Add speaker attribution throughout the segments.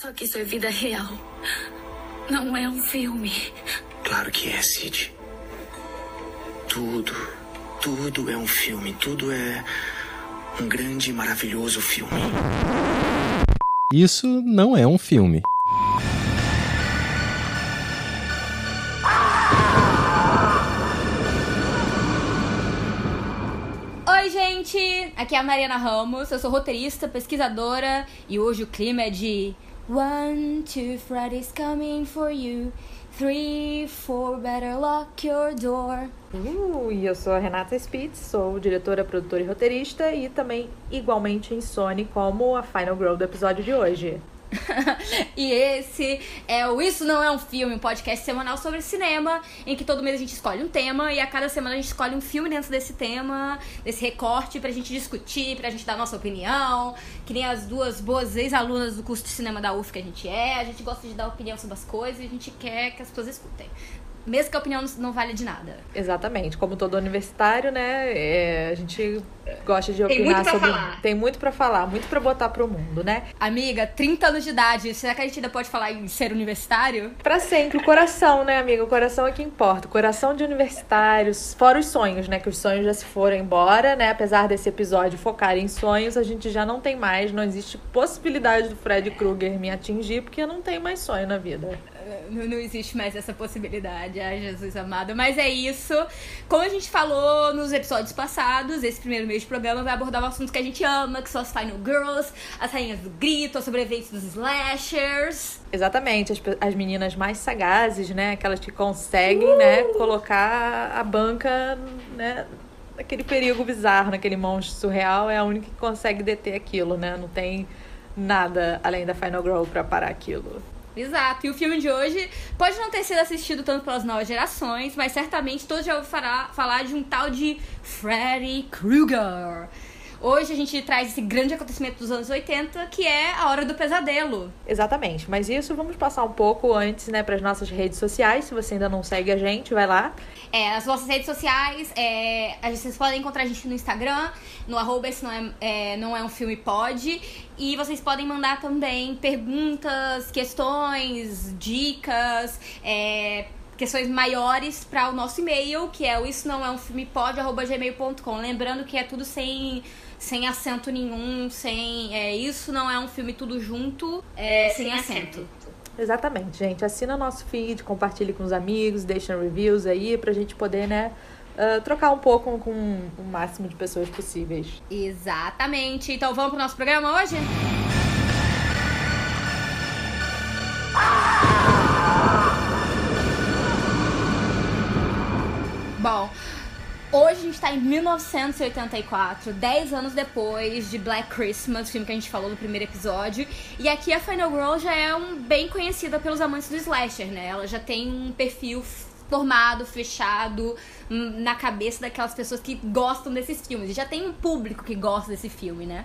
Speaker 1: Só que isso é vida real. Não é um filme.
Speaker 2: Claro que é, Sid. Tudo, tudo é um filme. Tudo é um grande e maravilhoso filme.
Speaker 3: Isso não é um filme.
Speaker 4: Oi, gente! Aqui é a Mariana Ramos, eu sou roteirista, pesquisadora e hoje o clima é de One, two, Freddy's coming for you. Three, four, better lock your door.
Speaker 5: Uh, e eu sou a Renata Spitz, sou diretora, produtora e roteirista e também igualmente insone como a Final Girl do episódio de hoje.
Speaker 4: e esse é o Isso Não É Um Filme, um podcast semanal sobre cinema, em que todo mês a gente escolhe um tema e a cada semana a gente escolhe um filme dentro desse tema, desse recorte, pra gente discutir, pra gente dar nossa opinião, que nem as duas boas ex-alunas do curso de cinema da UF que a gente é, a gente gosta de dar opinião sobre as coisas e a gente quer que as pessoas escutem mesmo que a opinião não vale de nada.
Speaker 5: Exatamente. Como todo universitário, né? É, a gente gosta de opinar Tem sobre.
Speaker 4: Falar.
Speaker 5: Tem muito para falar, muito para botar pro mundo, né?
Speaker 4: Amiga, 30 anos de idade, será que a gente ainda pode falar em ser universitário?
Speaker 5: Para sempre. O coração, né, amiga? O coração é que importa. O coração de universitários, fora os sonhos, né? Que os sonhos já se foram embora, né? Apesar desse episódio focar em sonhos, a gente já não tem mais, não existe possibilidade do Fred Krueger me atingir, porque eu não tenho mais sonho na vida.
Speaker 4: Não, existe mais essa possibilidade, ai Jesus amado. Mas é isso. Como a gente falou nos episódios passados, esse primeiro mês de programa vai abordar um assunto que a gente ama, que são as Final Girls, as rainhas do grito, as sobreviventes dos slashers.
Speaker 5: Exatamente, as, as meninas mais sagazes, né? Aquelas que conseguem, uh! né, colocar a banca, né, naquele perigo bizarro, naquele monstro surreal, é a única que consegue deter aquilo, né? Não tem nada além da Final Girl para parar aquilo.
Speaker 4: Exato. E o filme de hoje pode não ter sido assistido tanto pelas novas gerações, mas certamente todos já ouviram falar, falar de um tal de Freddy Krueger. Hoje a gente traz esse grande acontecimento dos anos 80, que é a Hora do Pesadelo.
Speaker 5: Exatamente, mas isso vamos passar um pouco antes, né, para as nossas redes sociais. Se você ainda não segue a gente, vai lá.
Speaker 4: É, as nossas redes sociais, é, vocês podem encontrar a gente no Instagram, no arroba esse não é, é, não é um filme pode. E vocês podem mandar também perguntas, questões, dicas, é, questões maiores para o nosso e-mail, que é o isso não é um filme pode@gmail.com. Lembrando que é tudo sem sem acento nenhum, sem é, isso não é um filme tudo junto, é, sem, sem acento.
Speaker 5: Exatamente, gente. Assina nosso feed, compartilhe com os amigos, deixa reviews aí pra gente poder, né, uh, trocar um pouco com o máximo de pessoas possíveis.
Speaker 4: Exatamente. Então vamos pro nosso programa hoje? Bom, hoje a gente tá em 1984, 10 anos depois de Black Christmas, filme que a gente falou no primeiro episódio. E aqui a Final Girl já é um, bem conhecida pelos amantes do slasher, né? Ela já tem um perfil formado, fechado hum, na cabeça daquelas pessoas que gostam desses filmes. E já tem um público que gosta desse filme, né?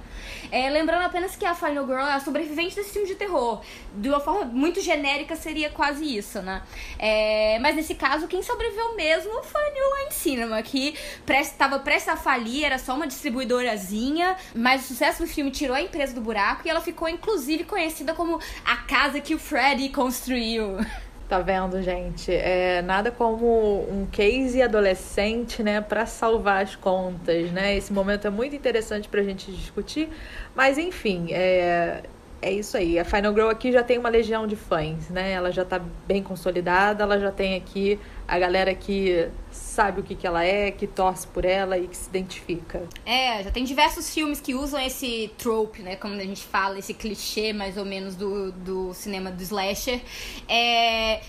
Speaker 4: É, lembrando apenas que a Final Girl é a sobrevivente desse filme de terror. De uma forma muito genérica seria quase isso, né? É, mas nesse caso, quem sobreviveu mesmo foi a New Line Cinema, que estava prestes a falir, era só uma distribuidorazinha, mas o sucesso do filme tirou a empresa do buraco e ela ficou inclusive conhecida como a casa que o Freddy construiu.
Speaker 5: Tá vendo, gente? É nada como um case adolescente, né, para salvar as contas, né? Esse momento é muito interessante pra gente discutir, mas enfim, é é isso aí. A Final Girl aqui já tem uma legião de fãs, né? Ela já tá bem consolidada, ela já tem aqui a galera que sabe o que, que ela é, que torce por ela e que se identifica.
Speaker 4: É, já tem diversos filmes que usam esse trope, né? Como a gente fala, esse clichê mais ou menos do, do cinema do slasher. É,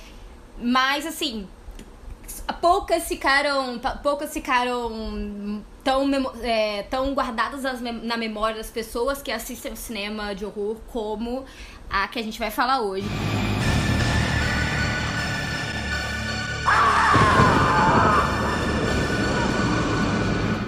Speaker 4: mas assim, poucas ficaram. Poucas ficaram tão, é, tão guardadas na memória das pessoas que assistem o cinema de horror como a que a gente vai falar hoje.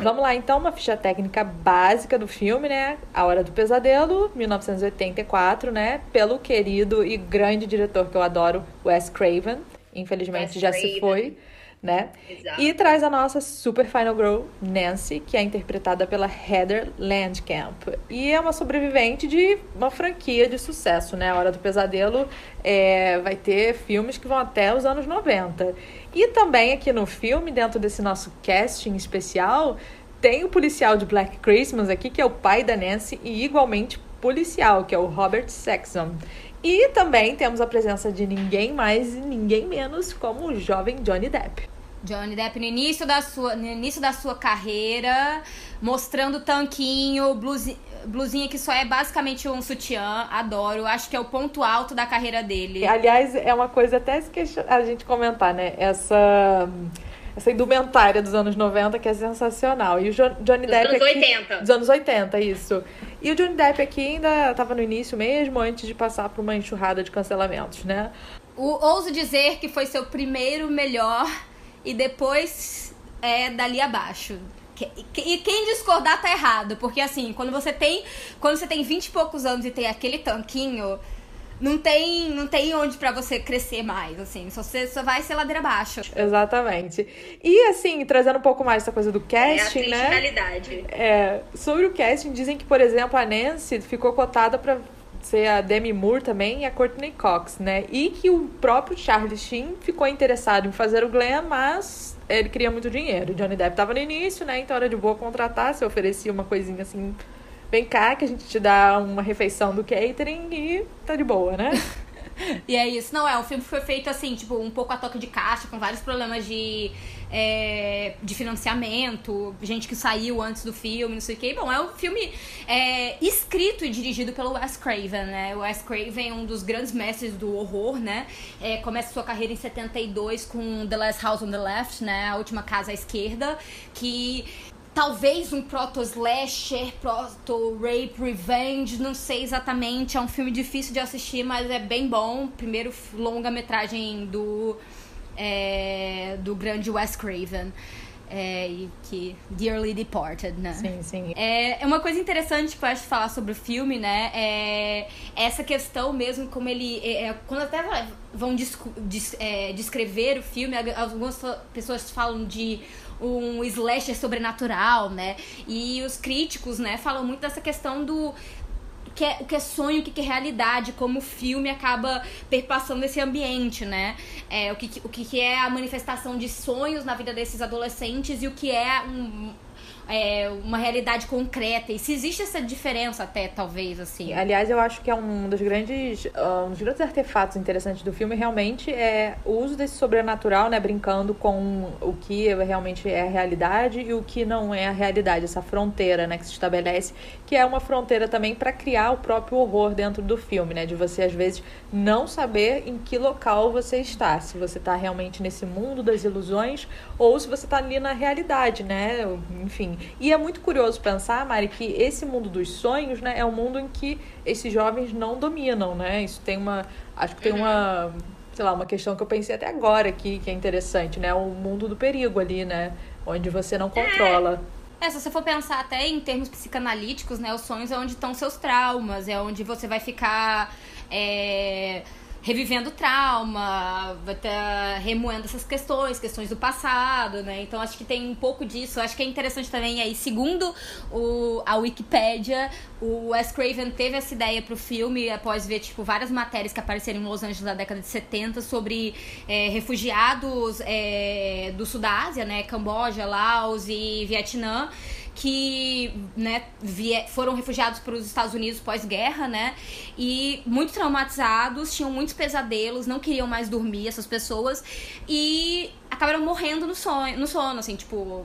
Speaker 5: Vamos lá, então, uma ficha técnica básica do filme, né? A Hora do Pesadelo, 1984, né? Pelo querido e grande diretor que eu adoro, Wes Craven. Infelizmente Wes já Craven. se foi. né?
Speaker 3: Exato.
Speaker 5: E traz a nossa super final girl, Nancy, que é interpretada pela Heather Landcamp. E é uma sobrevivente de uma franquia de sucesso, né? A Hora do Pesadelo é, vai ter filmes que vão até os anos 90. E também aqui no filme, dentro desse nosso casting especial, tem o policial de Black Christmas aqui, que é o pai da Nancy, e igualmente policial, que é o Robert Saxon. E também temos a presença de ninguém mais e ninguém menos como o jovem Johnny Depp.
Speaker 4: Johnny Depp no início da sua, no início da sua carreira, mostrando tanquinho, blusinha, blusinha que só é basicamente um sutiã, adoro, acho que é o ponto alto da carreira dele.
Speaker 5: Aliás, é uma coisa até a gente comentar, né? Essa essa indumentária dos anos 90 que é sensacional. E o jo Johnny
Speaker 3: dos
Speaker 5: Depp.
Speaker 3: anos
Speaker 5: aqui,
Speaker 3: 80.
Speaker 5: Dos anos 80, isso. E o Johnny Depp aqui ainda estava no início mesmo, antes de passar por uma enxurrada de cancelamentos, né?
Speaker 4: O, ouso dizer que foi seu primeiro melhor e depois é dali abaixo. E quem discordar tá errado, porque assim, quando você tem, quando você tem 20 e poucos anos e tem aquele tanquinho, não tem, não tem onde para você crescer mais, assim. Só você só vai ser ladeira abaixo.
Speaker 5: Exatamente. E assim, trazendo um pouco mais essa coisa do casting,
Speaker 3: é a
Speaker 5: né?
Speaker 3: realidade.
Speaker 5: É, sobre o casting, dizem que, por exemplo, a Nancy ficou cotada para ser a Demi Moore também e a Courtney Cox, né? E que o próprio Charlie Sheen ficou interessado em fazer o Glenn, mas ele queria muito dinheiro. Johnny Depp tava no início, né? Então era de boa contratar, se oferecia uma coisinha assim vem cá que a gente te dá uma refeição do catering e tá de boa, né?
Speaker 4: e é isso. Não, é, o filme foi feito assim, tipo, um pouco a toque de caixa, com vários problemas de, é, de financiamento, gente que saiu antes do filme, não sei o quê. Bom, é um filme é, escrito e dirigido pelo Wes Craven, né? O Wes Craven é um dos grandes mestres do horror, né? É, começa sua carreira em 72 com The Last House on the Left, né? A Última Casa à Esquerda, que talvez um proto-slasher, proto-rape revenge, não sei exatamente. É um filme difícil de assistir, mas é bem bom. Primeiro longa-metragem do, é, do grande Wes Craven. É, que Dearly Departed, né?
Speaker 5: Sim, sim.
Speaker 4: É, é uma coisa interessante que eu acho falar sobre o filme, né? É essa questão mesmo, como ele. É, é quando até vão des, é, descrever o filme, algumas pessoas falam de um slasher sobrenatural, né? E os críticos, né, falam muito dessa questão do que é, o que é sonho, o que é realidade, como o filme acaba perpassando esse ambiente, né? É, o que, o que é a manifestação de sonhos na vida desses adolescentes e o que é um, é, uma realidade concreta. E se existe essa diferença até, talvez, assim.
Speaker 5: Aliás, eu acho que é um dos grandes, uh, um dos grandes artefatos interessantes do filme realmente é o uso desse sobrenatural, né? Brincando com o que realmente é a realidade e o que não é a realidade. Essa fronteira, né? Que se estabelece, que é uma fronteira também para criar o próprio horror dentro do filme, né? De você, às vezes, não saber em que local você está. Se você está realmente nesse mundo das ilusões ou se você está ali na realidade, né? Enfim, e é muito curioso pensar, Mari, que esse mundo dos sonhos, né, é um mundo em que esses jovens não dominam, né? Isso tem uma. Acho que tem uma. Sei lá, uma questão que eu pensei até agora aqui, que é interessante, né? O mundo do perigo ali, né? Onde você não controla.
Speaker 4: É, se você for pensar até em termos psicanalíticos, né? Os sonhos é onde estão seus traumas, é onde você vai ficar. É revivendo trauma, estar remoendo essas questões, questões do passado, né? Então acho que tem um pouco disso. Acho que é interessante também aí, segundo o, a Wikipédia, o Wes Craven teve essa ideia pro filme após ver, tipo, várias matérias que apareceram em Los Angeles na década de 70 sobre é, refugiados é, do Sul da Ásia, né? Camboja, Laos e Vietnã que né, foram refugiados para os Estados Unidos pós-guerra, né? E muito traumatizados, tinham muitos pesadelos, não queriam mais dormir essas pessoas e acabaram morrendo no sonho, no sono, assim, tipo,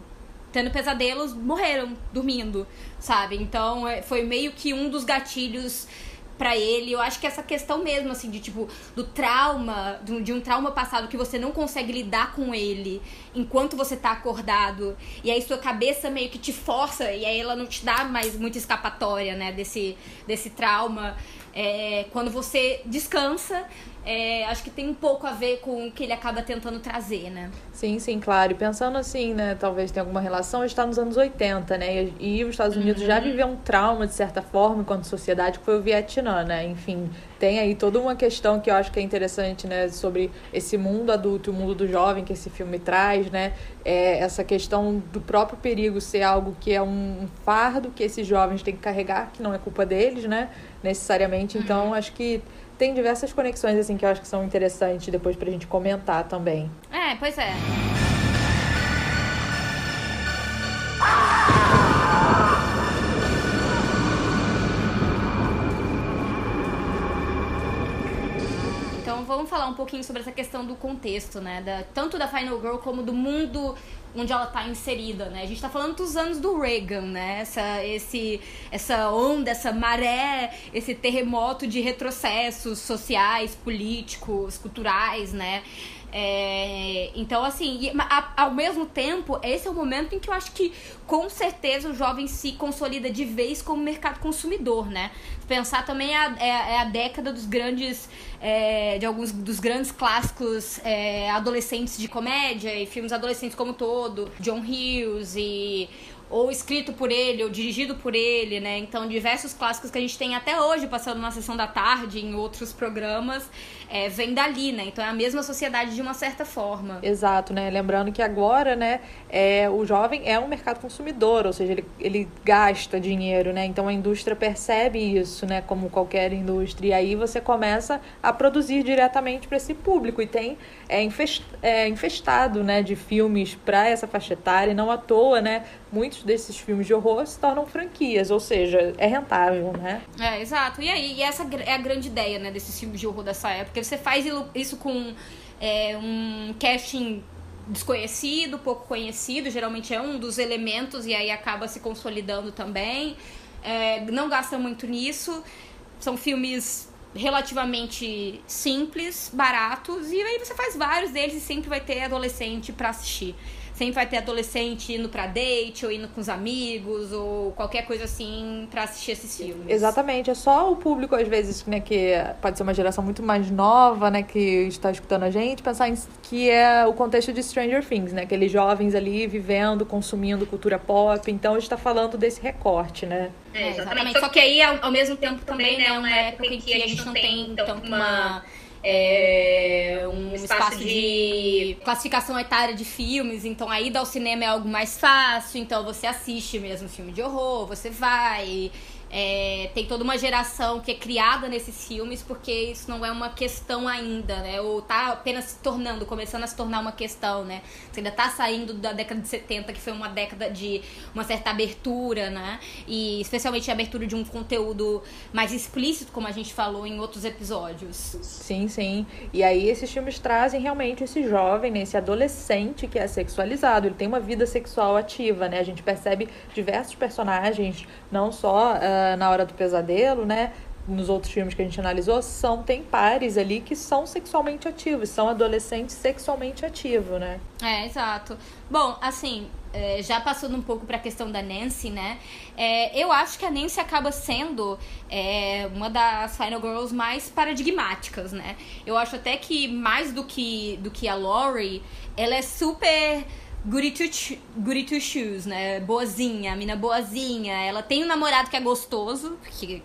Speaker 4: tendo pesadelos, morreram dormindo, sabe? Então, é, foi meio que um dos gatilhos para ele. Eu acho que essa questão mesmo, assim, de tipo, do trauma, de um trauma passado que você não consegue lidar com ele enquanto você tá acordado. E aí sua cabeça meio que te força, e aí ela não te dá mais muita escapatória, né, desse, desse trauma. É, quando você descansa, é, acho que tem um pouco a ver com o que ele acaba tentando trazer, né?
Speaker 5: Sim, sim, claro. E pensando assim, né, talvez tenha alguma relação, está nos anos 80, né? E, e os Estados Unidos uhum. já viveu um trauma, de certa forma, enquanto sociedade, que foi o Vietnã, né? Enfim, tem aí toda uma questão que eu acho que é interessante, né, sobre esse mundo adulto, o mundo do jovem que esse filme traz, né, é essa questão do próprio perigo ser algo que é um fardo que esses jovens têm que carregar, que não é culpa deles, né, necessariamente. Então, uhum. acho que tem diversas conexões assim que eu acho que são interessantes depois pra gente comentar também.
Speaker 4: É, pois é. vamos falar um pouquinho sobre essa questão do contexto, né? Da, tanto da Final Girl como do mundo onde ela está inserida, né? A gente está falando dos anos do Reagan, né? Essa, esse, essa onda, essa maré, esse terremoto de retrocessos sociais, políticos, culturais, né? É, então, assim, ao mesmo tempo, esse é o momento em que eu acho que com certeza o jovem se consolida de vez como mercado consumidor, né? Pensar também é a, é, a década dos grandes, é, de alguns dos grandes clássicos é, adolescentes de comédia e filmes adolescentes como todo, John Hughes e ou escrito por ele, ou dirigido por ele, né? Então, diversos clássicos que a gente tem até hoje passando na sessão da tarde, em outros programas, é, vem dali, né? Então é a mesma sociedade de uma certa forma.
Speaker 5: Exato, né? Lembrando que agora, né, é, o jovem é um mercado consumidor, ou seja, ele, ele gasta dinheiro, né? Então a indústria percebe isso, né? Como qualquer indústria. E aí você começa a produzir diretamente para esse público. E tem é, infest, é, infestado, né, de filmes para essa faixa etária. E não à toa, né? Muitos desses filmes de horror se tornam franquias, ou seja, é rentável, né?
Speaker 4: É, exato. E aí, e essa é a grande ideia, né, desses filmes de horror dessa época você faz isso com é, um casting desconhecido, pouco conhecido, geralmente é um dos elementos e aí acaba se consolidando também. É, não gasta muito nisso. São filmes relativamente simples, baratos, e aí você faz vários deles e sempre vai ter adolescente para assistir sempre vai ter adolescente indo pra date, ou indo com os amigos, ou qualquer coisa assim pra assistir esses filmes.
Speaker 5: Exatamente, é só o público, às vezes, né, que pode ser uma geração muito mais nova, né, que está escutando a gente, pensar em que é o contexto de Stranger Things, né? Aqueles jovens ali vivendo, consumindo cultura pop. Então a gente tá falando desse recorte, né?
Speaker 4: É, exatamente. Só que aí, ao, ao mesmo tempo, também, né, uma época em que a gente não tem tanto uma é, um espaço de classificação etária de filmes, então a ida ao cinema é algo mais fácil, então você assiste mesmo filme de horror, você vai. É, tem toda uma geração que é criada nesses filmes porque isso não é uma questão ainda, né? Ou tá apenas se tornando, começando a se tornar uma questão, né? Você ainda tá saindo da década de 70, que foi uma década de uma certa abertura, né? E especialmente a abertura de um conteúdo mais explícito, como a gente falou em outros episódios.
Speaker 5: Sim, sim. E aí esses filmes trazem realmente esse jovem, né? esse adolescente que é sexualizado. Ele tem uma vida sexual ativa, né? A gente percebe diversos personagens, não só. Uh, na Hora do Pesadelo, né? Nos outros filmes que a gente analisou, são tem pares ali que são sexualmente ativos, são adolescentes sexualmente ativos, né?
Speaker 4: É, exato. Bom, assim, é, já passando um pouco para a questão da Nancy, né? É, eu acho que a Nancy acaba sendo é, uma das Final Girls mais paradigmáticas, né? Eu acho até que mais do que, do que a Laurie, ela é super goody two, goody two shoes, né? Boazinha, a mina boazinha. Ela tem um namorado que é gostoso, que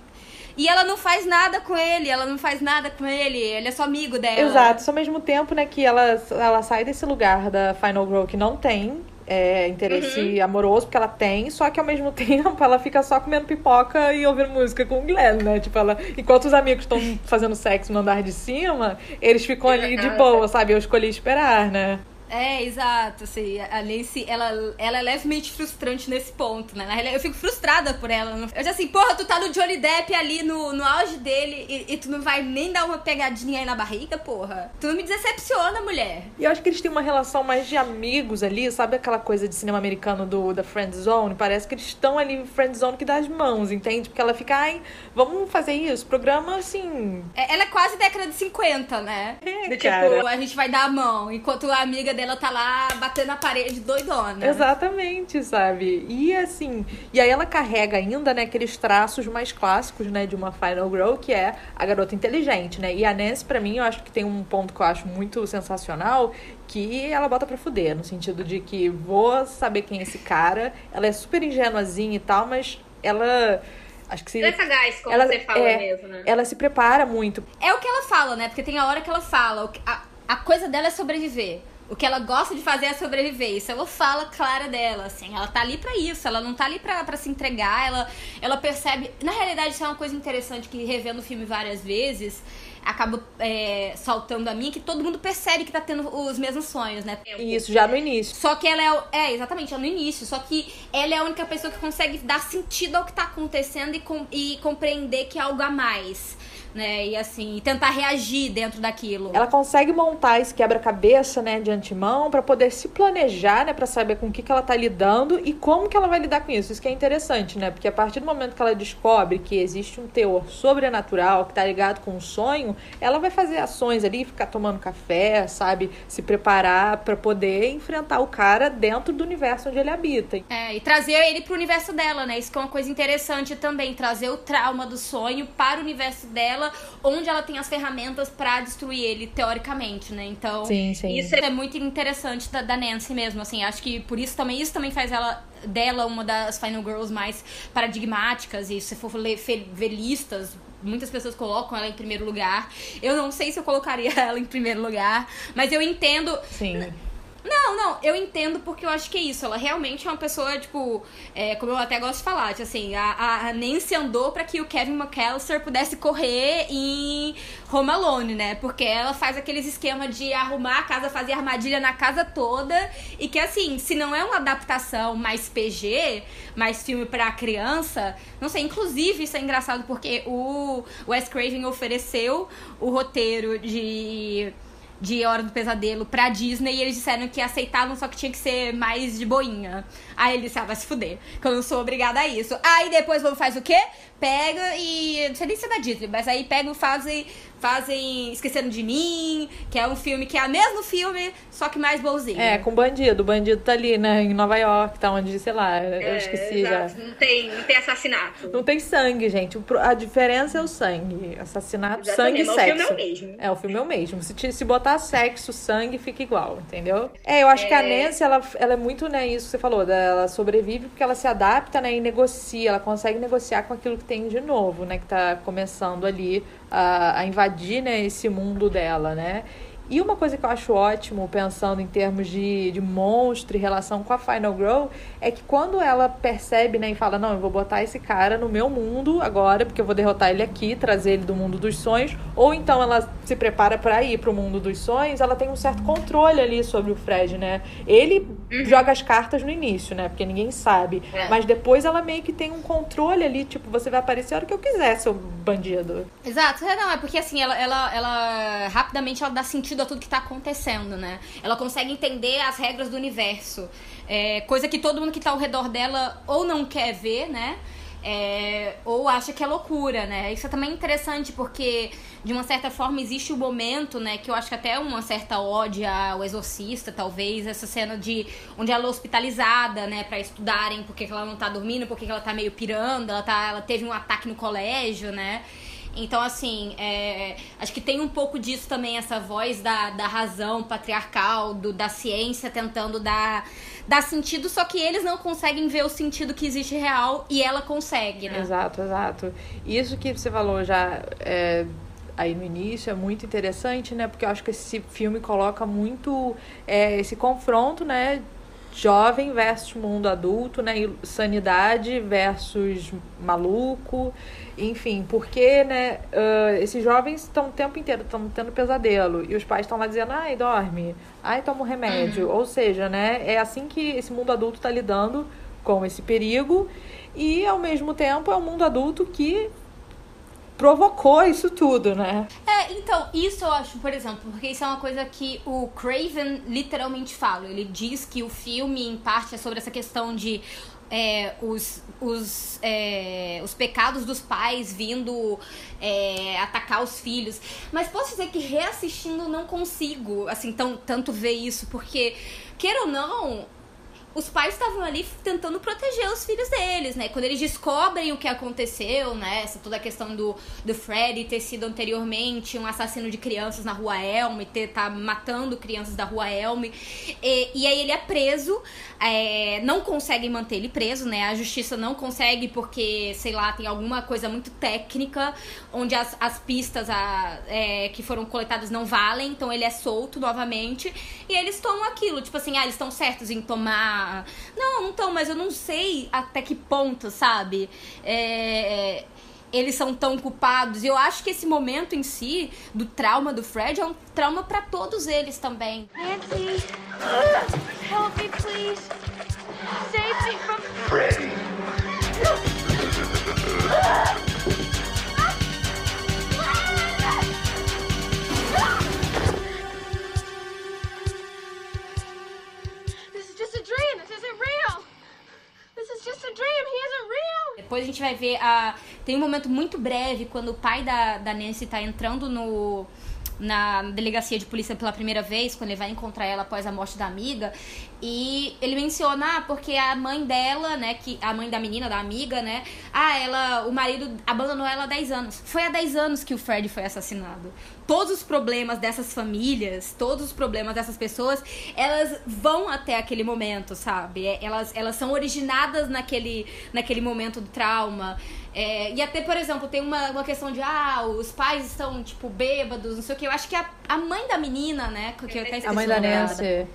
Speaker 4: e ela não faz nada com ele, ela não faz nada com ele, ele é só amigo dela.
Speaker 5: Exato, só ao mesmo tempo, né, que ela, ela sai desse lugar da Final Girl que não tem é, interesse uhum. amoroso, porque ela tem, só que ao mesmo tempo ela fica só comendo pipoca e ouvindo música com o Glenn, né? Tipo, ela, enquanto os amigos estão fazendo sexo no andar de cima, eles ficam ali de boa, sabe? Eu escolhi esperar, né?
Speaker 4: É, exato. Assim, a Nancy, ela, ela é levemente frustrante nesse ponto, né? Na realidade, eu fico frustrada por ela. Eu já assim, porra, tu tá no Johnny Depp ali no, no auge dele e, e, tu não vai nem dar uma pegadinha aí na barriga, porra. Tu não me decepciona, mulher.
Speaker 5: E eu acho que eles têm uma relação mais de amigos ali, sabe aquela coisa de cinema americano do da Friend Zone? Parece que eles estão ali Friend Zone que dá as mãos, entende? Porque ela fica, ai, vamos fazer isso. Programa assim.
Speaker 4: É, ela é quase década de 50, né?
Speaker 5: É,
Speaker 4: tipo, a gente vai dar a mão, enquanto a amiga dela tá lá batendo na parede doidona.
Speaker 5: Exatamente, sabe? E assim, e aí ela carrega ainda, né, aqueles traços mais clássicos, né, de uma Final Girl, que é a garota inteligente, né? E a Nancy, pra mim, eu acho que tem um ponto que eu acho muito sensacional, que ela bota pra fuder, no sentido de que vou saber quem é esse cara, ela é super ingenuazinha e tal, mas ela Acho que se.
Speaker 3: Ela é sagaz, como
Speaker 5: ela,
Speaker 3: você fala
Speaker 5: é,
Speaker 3: mesmo, né?
Speaker 5: Ela se prepara muito.
Speaker 4: É o que ela fala, né? Porque tem a hora que ela fala. A, a coisa dela é sobreviver. O que ela gosta de fazer é sobreviver. Isso ela fala clara dela, assim. Ela tá ali pra isso. Ela não tá ali pra, pra se entregar. Ela, ela percebe... Na realidade, isso é uma coisa interessante que, revendo o filme várias vezes, acaba é, saltando a mim, que todo mundo percebe que tá tendo os mesmos sonhos, né?
Speaker 5: Isso já no início.
Speaker 4: Só que ela é, é exatamente, é no início. Só que ela é a única pessoa que consegue dar sentido ao que tá acontecendo e, com- e compreender que é algo a mais, né? E assim, e tentar reagir dentro daquilo.
Speaker 5: Ela consegue montar esse quebra-cabeça, né, de antemão, pra poder se planejar, né, para saber com o que, que ela tá lidando e como que ela vai lidar com isso. Isso que é interessante, né? Porque a partir do momento que ela descobre que existe um teor sobrenatural que tá ligado com o sonho, ela vai fazer ações ali, ficar tomando café, sabe, se preparar pra poder enfrentar o cara dentro do universo onde ele habita.
Speaker 4: É, e trazer ele pro universo dela, né? Isso que é uma coisa interessante também, trazer o trauma do sonho para o universo dela, onde ela tem as ferramentas pra destruir ele, teoricamente, né? Então,
Speaker 5: Sim, sim.
Speaker 4: isso é muito interessante da, da Nancy mesmo, assim, acho que por isso também, isso também faz ela dela uma das Final Girls mais paradigmáticas e se for ler ver listas, muitas pessoas colocam ela em primeiro lugar. Eu não sei se eu colocaria ela em primeiro lugar, mas eu entendo
Speaker 5: Sim.
Speaker 4: Não, não, eu entendo porque eu acho que é isso. Ela realmente é uma pessoa, tipo, é, como eu até gosto de falar, tipo assim, a, a Nancy andou pra que o Kevin McAllister pudesse correr em Home Alone, né? Porque ela faz aqueles esquemas de arrumar a casa, fazer armadilha na casa toda. E que, assim, se não é uma adaptação mais PG, mais filme pra criança, não sei, inclusive isso é engraçado porque o Wes Craven ofereceu o roteiro de de Hora do Pesadelo pra Disney e eles disseram que aceitavam, só que tinha que ser mais de boinha. Aí ele disse, ah, vai se fuder, que eu não sou obrigada a isso. Aí depois o povo faz o quê? Pega e. Não sei nem se é da Disney, mas aí pegam e fazem, fazem Esquecendo de Mim, que é um filme que é o mesmo filme, só que mais bonzinho.
Speaker 5: É, com bandido. O bandido tá ali, né, em Nova York, tá onde, sei lá, eu
Speaker 3: É,
Speaker 5: esqueci já.
Speaker 3: exato. Não tem, não tem assassinato.
Speaker 5: Não tem sangue, gente. A diferença é o sangue. Assassinato, sangue
Speaker 3: Exatamente,
Speaker 5: e
Speaker 3: mas o filme
Speaker 5: sexo.
Speaker 3: é o mesmo.
Speaker 5: É, o filme é o mesmo. Se, te- se botar sexo, sangue, fica igual, entendeu? É, eu acho que a Nancy, ela, ela é muito, né, isso que você falou, ela sobrevive porque ela se adapta, né, e negocia. Ela consegue negociar com aquilo que tem de novo, né, que tá começando ali a, a invadir, né, esse mundo dela, né? E uma coisa que eu acho ótimo, pensando em termos de, de monstro e relação com a Final Girl, é que quando ela percebe, né, e fala, não, eu vou botar esse cara no meu mundo agora, porque eu vou derrotar ele aqui, trazer ele do mundo dos sonhos, ou então ela se prepara para ir pro mundo dos sonhos, ela tem um certo controle ali sobre o Fred, né? Ele joga as cartas no início, né? Porque ninguém sabe.
Speaker 3: É.
Speaker 5: Mas depois ela meio que tem um controle ali, tipo, você vai aparecer a hora que eu quiser, seu bandido.
Speaker 4: Exato, é, não, é porque assim, ela, ela, ela rapidamente ela dá sentido a tudo que tá acontecendo, né? Ela consegue entender as regras do universo. É, coisa que todo mundo que tá ao redor dela ou não quer ver, né? É, ou acha que é loucura, né? Isso é também interessante porque, de uma certa forma, existe o momento, né? Que eu acho que até uma certa ode ao exorcista, talvez, essa cena de onde ela é hospitalizada, né? Pra estudarem porque que ela não tá dormindo, porque que ela tá meio pirando, ela, tá, ela teve um ataque no colégio, né? Então, assim, é, acho que tem um pouco disso também, essa voz da, da razão patriarcal, do, da ciência tentando dar, dar sentido, só que eles não conseguem ver o sentido que existe real e ela consegue, né?
Speaker 5: Exato, exato. Isso que você falou já é, aí no início é muito interessante, né? Porque eu acho que esse filme coloca muito é, esse confronto, né? Jovem versus mundo adulto, né? Sanidade versus maluco, enfim, porque, né? ah, esses jovens estão o tempo inteiro estão tendo pesadelo e os pais estão lá dizendo, ai, dorme, ai, toma um remédio. Ou seja, né? É assim que esse mundo adulto está lidando com esse perigo e ao mesmo tempo é um mundo adulto que provocou isso tudo, né?
Speaker 4: É, então, isso eu acho, por exemplo, porque isso é uma coisa que o Craven literalmente fala. Ele diz que o filme, em parte, é sobre essa questão de é, os, os, é, os pecados dos pais vindo é, atacar os filhos. Mas posso dizer que reassistindo não consigo, assim, tão, tanto ver isso, porque, queira ou não, os pais estavam ali tentando proteger os filhos deles, né? Quando eles descobrem o que aconteceu, né? Essa toda a questão do, do Freddy ter sido anteriormente um assassino de crianças na rua Elm, ter tá matando crianças da rua Elm. E, e aí ele é preso, é, não conseguem manter ele preso, né? A justiça não consegue porque, sei lá, tem alguma coisa muito técnica onde as, as pistas a, é, que foram coletadas não valem, então ele é solto novamente. E eles tomam aquilo, tipo assim, ah, eles estão certos em tomar. Não, não estão, mas eu não sei até que ponto, sabe? É, eles são tão culpados. E eu acho que esse momento em si, do trauma do Fred, é um trauma para todos eles também.
Speaker 6: Nancy, help me, please. Save me from
Speaker 7: Freddy.
Speaker 6: is just a dream. He isn't real.
Speaker 4: Depois a gente vai ver a. Tem um momento muito breve quando o pai da, da Nancy tá entrando no. Na delegacia de polícia pela primeira vez, quando ele vai encontrar ela após a morte da amiga, e ele menciona, ah, porque a mãe dela, né, que a mãe da menina, da amiga, né, ah, ela, o marido abandonou ela há 10 anos. Foi há 10 anos que o Fred foi assassinado. Todos os problemas dessas famílias, todos os problemas dessas pessoas, elas vão até aquele momento, sabe? É, Elas, elas são originadas naquele, naquele momento do trauma. É, e até, por exemplo, tem uma, uma questão de, ah, os pais estão, tipo, bêbados, não sei o que. Eu acho que a, a mãe da menina, né, que eu até esqueci
Speaker 5: A mãe da. Nancy.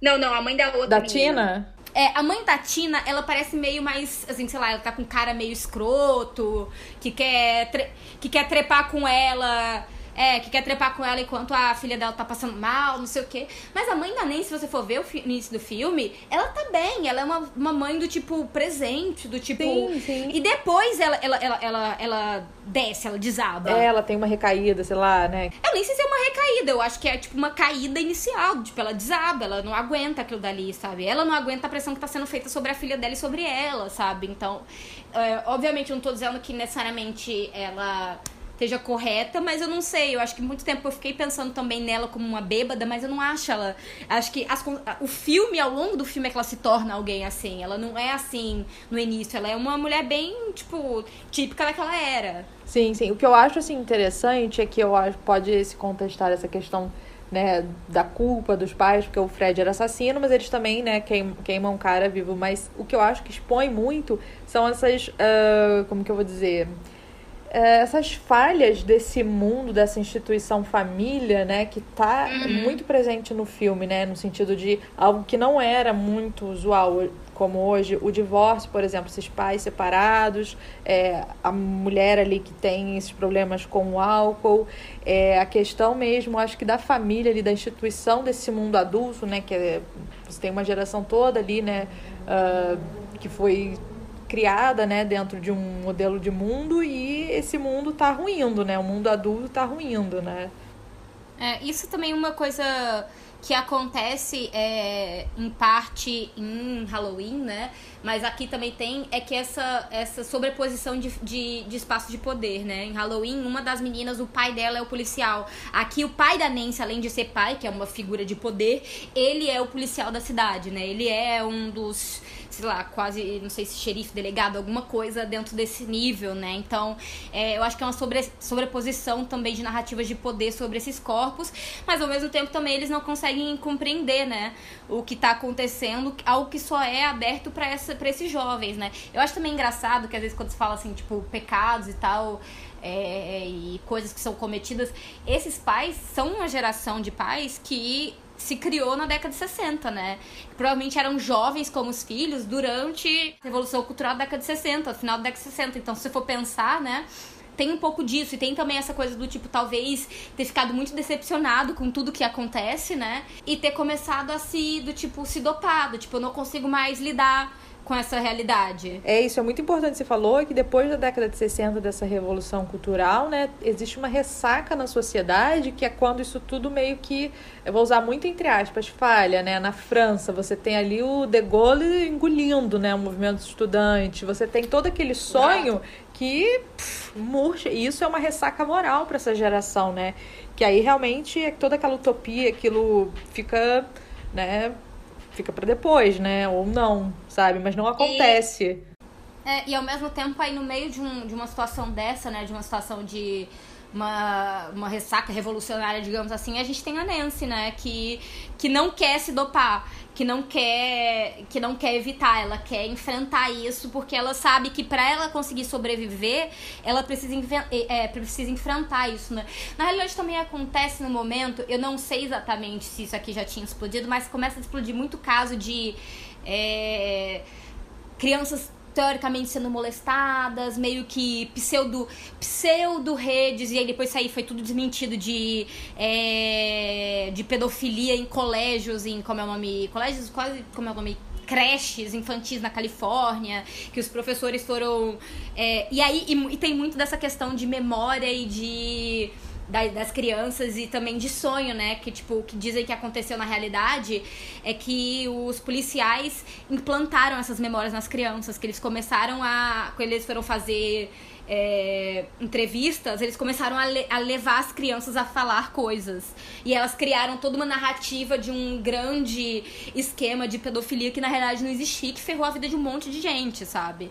Speaker 3: Não, não, a mãe da outra.
Speaker 5: Da
Speaker 3: menina.
Speaker 5: Tina?
Speaker 4: É, a mãe da Tina, ela parece meio mais, assim, sei lá, ela tá com cara meio escroto, que quer, tre- que quer trepar com ela, é, que quer trepar com ela enquanto a filha dela tá passando mal, não sei o quê. Mas a mãe da Nancy, se você for ver o início do filme, ela tá bem, ela é uma, uma mãe do tipo presente, do tipo.
Speaker 5: Sim, sim.
Speaker 4: E depois ela, ela, ela, ela, ela desce, ela desaba.
Speaker 5: É, ela tem uma recaída, sei lá, né?
Speaker 4: Eu nem sei se é uma recaída, eu acho que é tipo uma caída inicial, tipo, ela desaba, ela não aguenta aquilo dali, sabe? Ela não aguenta a pressão que tá sendo feita sobre a filha dela e sobre ela, sabe? Então, é, obviamente, eu não tô dizendo que necessariamente ela esteja correta, mas eu não sei, eu acho que muito tempo eu fiquei pensando também nela como uma bêbada, mas eu não acho ela. Acho que as o filme, ao longo do filme, é que ela se torna alguém assim. Ela não é assim no início, ela é uma mulher bem, tipo, típica daquela era.
Speaker 5: Sim, sim. O que eu acho assim interessante é que eu acho pode se contestar essa questão né, da culpa dos pais, porque o Fred era assassino, mas eles também, né, queim- queimam o cara vivo. Mas o que eu acho que expõe muito são essas, ah, como que eu vou dizer, essas falhas desse mundo, dessa instituição família, né, que tá muito presente no filme, né, no sentido de algo que não era muito usual como hoje, o divórcio, por exemplo, esses pais separados, é, a mulher ali que tem esses problemas com o álcool, é, a questão mesmo, acho que da família ali, da instituição desse mundo adulto, né, que é, você tem uma geração toda ali, né, ah, que foi criada, né, dentro de um modelo de mundo e esse mundo tá ruindo, né, o mundo adulto tá ruindo, né.
Speaker 4: É, isso também é uma coisa que acontece é, em parte em Halloween, né? Mas aqui também tem é que essa, essa sobreposição de, de, de espaço de poder, né? Em Halloween, uma das meninas, o pai dela é o policial. Aqui, o pai da Nancy, além de ser pai, que é uma figura de poder, ele é o policial da cidade, né? Ele é um dos sei lá, quase, não sei se xerife, delegado, alguma coisa dentro desse nível, né? Então, é, eu acho que é uma sobre, sobreposição também de narrativas de poder sobre esses corpos, mas ao mesmo tempo também eles não conseguem compreender, né? O que tá acontecendo, algo que só é aberto para esses jovens, né? Eu acho também engraçado que às vezes quando se fala assim, tipo, pecados e tal. é, e coisas que são cometidas, esses pais são uma geração de pais que se criou na década de 60, né? Provavelmente eram jovens como os filhos durante a Revolução Cultural da década de 60, final da década de 60. Então, se for pensar, né? Tem um pouco disso. E tem também essa coisa do tipo, talvez ter ficado muito decepcionado com tudo que acontece, né? E ter começado a se, do tipo, se dopar. Do tipo, eu não consigo mais lidar com essa realidade.
Speaker 5: É isso, é muito importante você falou que depois da década de 60 dessa revolução cultural, né, existe uma ressaca na sociedade que é quando isso tudo meio que, eu vou usar muito entre aspas, falha, né? Na França, você tem ali o De Gaulle engolindo, né, o movimento estudante, você tem todo aquele sonho que pff, murcha, e isso é uma ressaca moral para essa geração, né? Que aí realmente é toda aquela utopia, aquilo fica, né, fica para depois, né? Ou não, sabe? Mas não acontece.
Speaker 4: É, e ao mesmo tempo, aí no meio de, um, de uma situação dessa, né? De uma situação de uma, uma ressaca revolucionária, digamos assim, a gente tem a Nancy, né? Que, que não quer se dopar, que não quer que não quer evitar, ela quer enfrentar isso porque ela sabe que para ela conseguir sobreviver, ela precisa, é, precisa enfrentar isso, né? Na realidade também acontece no momento, eu não sei exatamente se isso aqui já tinha explodido, mas começa a explodir muito caso de é, crianças teoricamente sendo molestadas, meio que pseudo, pseudo redes, e aí depois sair foi tudo desmentido de, é, de pedofilia em colégios, em como é o nome? Colégios, quase como é o nome? creches infantis na Califórnia, que os professores foram. É, e aí e, e tem muito dessa questão de memória e de das crianças e também de sonho, né? Que, tipo, que dizem que aconteceu na realidade é que os policiais implantaram essas memórias nas crianças, que eles começaram a. Quando eles foram fazer é, entrevistas, eles começaram a, le a, levar as crianças a falar coisas. E elas criaram toda uma narrativa de um grande esquema de pedofilia que na realidade não existia, que ferrou a vida de um monte de gente, sabe?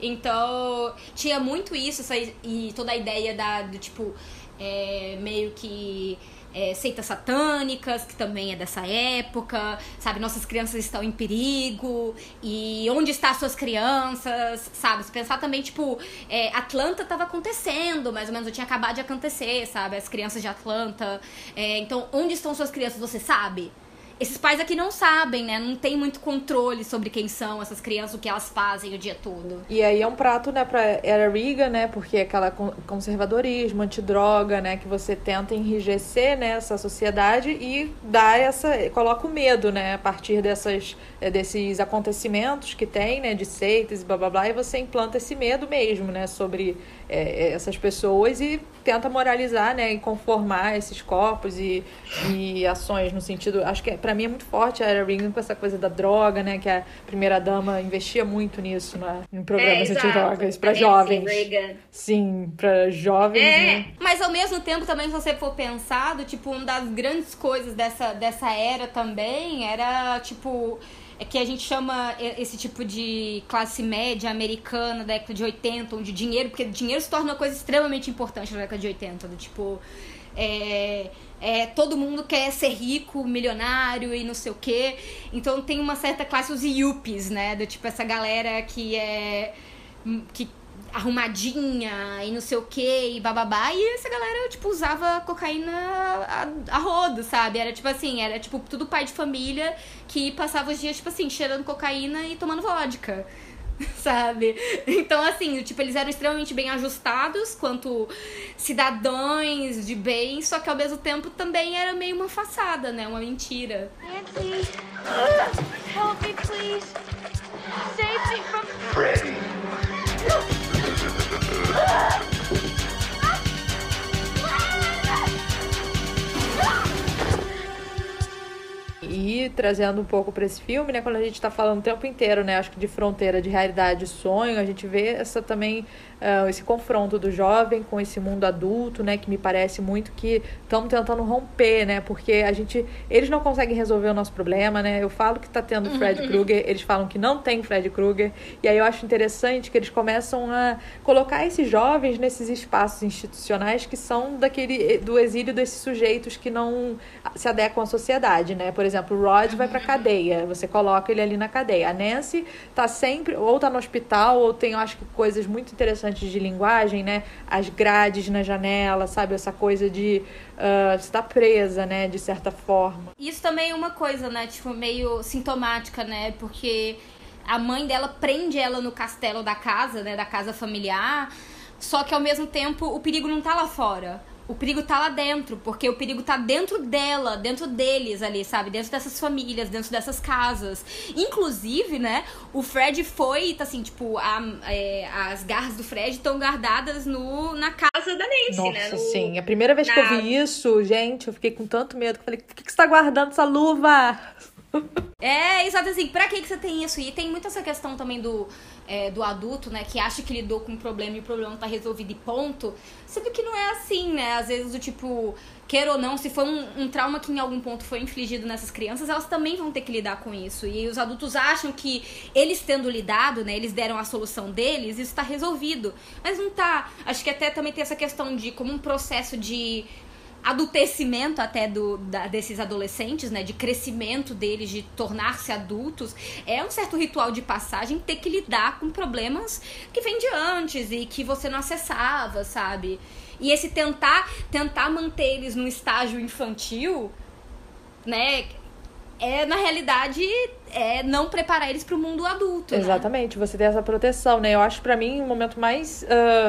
Speaker 4: Então, tinha muito isso, essa, e toda a ideia da, do tipo é, meio que é, seitas satânicas, que também é dessa época, sabe? Nossas crianças estão em perigo, e onde estão suas crianças, sabe? Se pensar também, tipo, é, Atlanta estava acontecendo, mais ou menos, tinha acabado de acontecer, sabe? As crianças de Atlanta. É, então, onde estão suas crianças, você sabe? Esses pais aqui não sabem, né? Não tem muito controle sobre quem são essas crianças, o que elas fazem o dia todo.
Speaker 5: E aí é um prato, né, pra era Riga, né? Porque é aquela conservadorismo, antidroga, né? Que você tenta enrijecer, né, essa sociedade e dá essa. coloca o medo, né? A partir dessas, eh, desses acontecimentos que tem, né? De seitas e blá blá blá, e você implanta esse medo mesmo, né? Sobre é, essas pessoas e tenta moralizar, né, e conformar esses corpos e, e ações no sentido, acho que é, para mim é muito forte a Era Ring com essa coisa da droga, né, que a primeira dama investia muito nisso, né, em programas é, drogas para jovens. Reagan. Sim, para jovens, é. né?
Speaker 4: Mas ao mesmo tempo também se você for pensado, tipo, uma das grandes coisas dessa dessa era também era tipo é que a gente chama esse tipo de classe média americana da década de 80, onde dinheiro, porque dinheiro se torna uma coisa extremamente importante na década de 80, do tipo. É, é, todo mundo quer ser rico, milionário e não sei o quê. Então tem uma certa classe, os yuppies, né? Do tipo essa galera que é. que arrumadinha e não sei o que e bababá. E essa galera, tipo, usava cocaína a, a rodo, sabe? Era tipo assim, era tipo tudo pai de família que passava os dias, tipo assim, cheirando cocaína e tomando vodka. Sabe? Então, assim, tipo, eles eram extremamente bem ajustados quanto cidadãos de bem, só que ao mesmo tempo também era meio uma façada, né? Uma mentira. Nancy, help me, please. Save me from Freddy. Ah!
Speaker 5: E trazendo um pouco para esse filme, né, quando a gente está falando o tempo inteiro, né, acho que de fronteira de realidade e sonho, a gente vê essa também uh, esse confronto do jovem com esse mundo adulto, né, que me parece muito que estão tentando romper, né, porque a gente, eles não conseguem resolver o nosso problema, né, eu falo que está tendo Fred uhum. Krueger, eles falam que não tem Fred Krueger, e aí eu acho interessante que eles começam a colocar esses jovens nesses espaços institucionais que são daquele, do exílio desses sujeitos que não se adequam à sociedade, né, por exemplo, o Rod vai para cadeia, você coloca ele ali na cadeia, a Nancy tá sempre, ou tá no hospital, ou tem, eu acho que coisas muito interessantes de linguagem, né? As grades na janela, sabe? Essa coisa de uh, estar presa, né? De certa forma.
Speaker 4: Isso também é uma coisa, né? Tipo, meio sintomática, né? Porque a mãe dela prende ela no castelo da casa, né? Da casa familiar. Só que ao mesmo tempo o perigo não tá lá fora o perigo tá lá dentro, porque o perigo tá dentro dela, dentro deles ali, sabe? Dentro dessas famílias, dentro dessas casas. Inclusive, né, o Fred foi, tá assim, tipo, a, é, as garras do Fred estão guardadas no, na casa da Nancy,
Speaker 5: Nossa,
Speaker 4: né?
Speaker 5: Nossa, sim. A primeira vez na... que eu vi isso, gente, eu fiquei com tanto medo que eu falei, por que, que você tá guardando essa luva?
Speaker 4: É, exato assim, pra que, que você tem isso? E tem muito essa questão também do, é, do adulto, né, que acha que lidou com um problema e o problema tá resolvido e ponto. Sendo que não é assim, né? Às vezes, do tipo, queira ou não, se foi um, um, trauma que em algum ponto foi infligido nessas crianças, elas também vão ter que lidar com isso. E os adultos acham que eles tendo lidado, né, eles deram a solução deles, isso tá resolvido. Mas não tá. Acho que até também tem essa questão de como um processo de adultecimento até do, da, desses adolescentes, né? De crescimento deles, de tornar-se adultos. É um certo ritual de passagem ter que lidar com problemas que vêm de antes e que você não acessava, sabe? E esse tentar, tentar manter eles no estágio infantil, né? É, na realidade, é não preparar eles para o mundo adulto.
Speaker 5: Né? Exatamente, né? você tem essa proteção, né? Eu acho para mim o momento mais.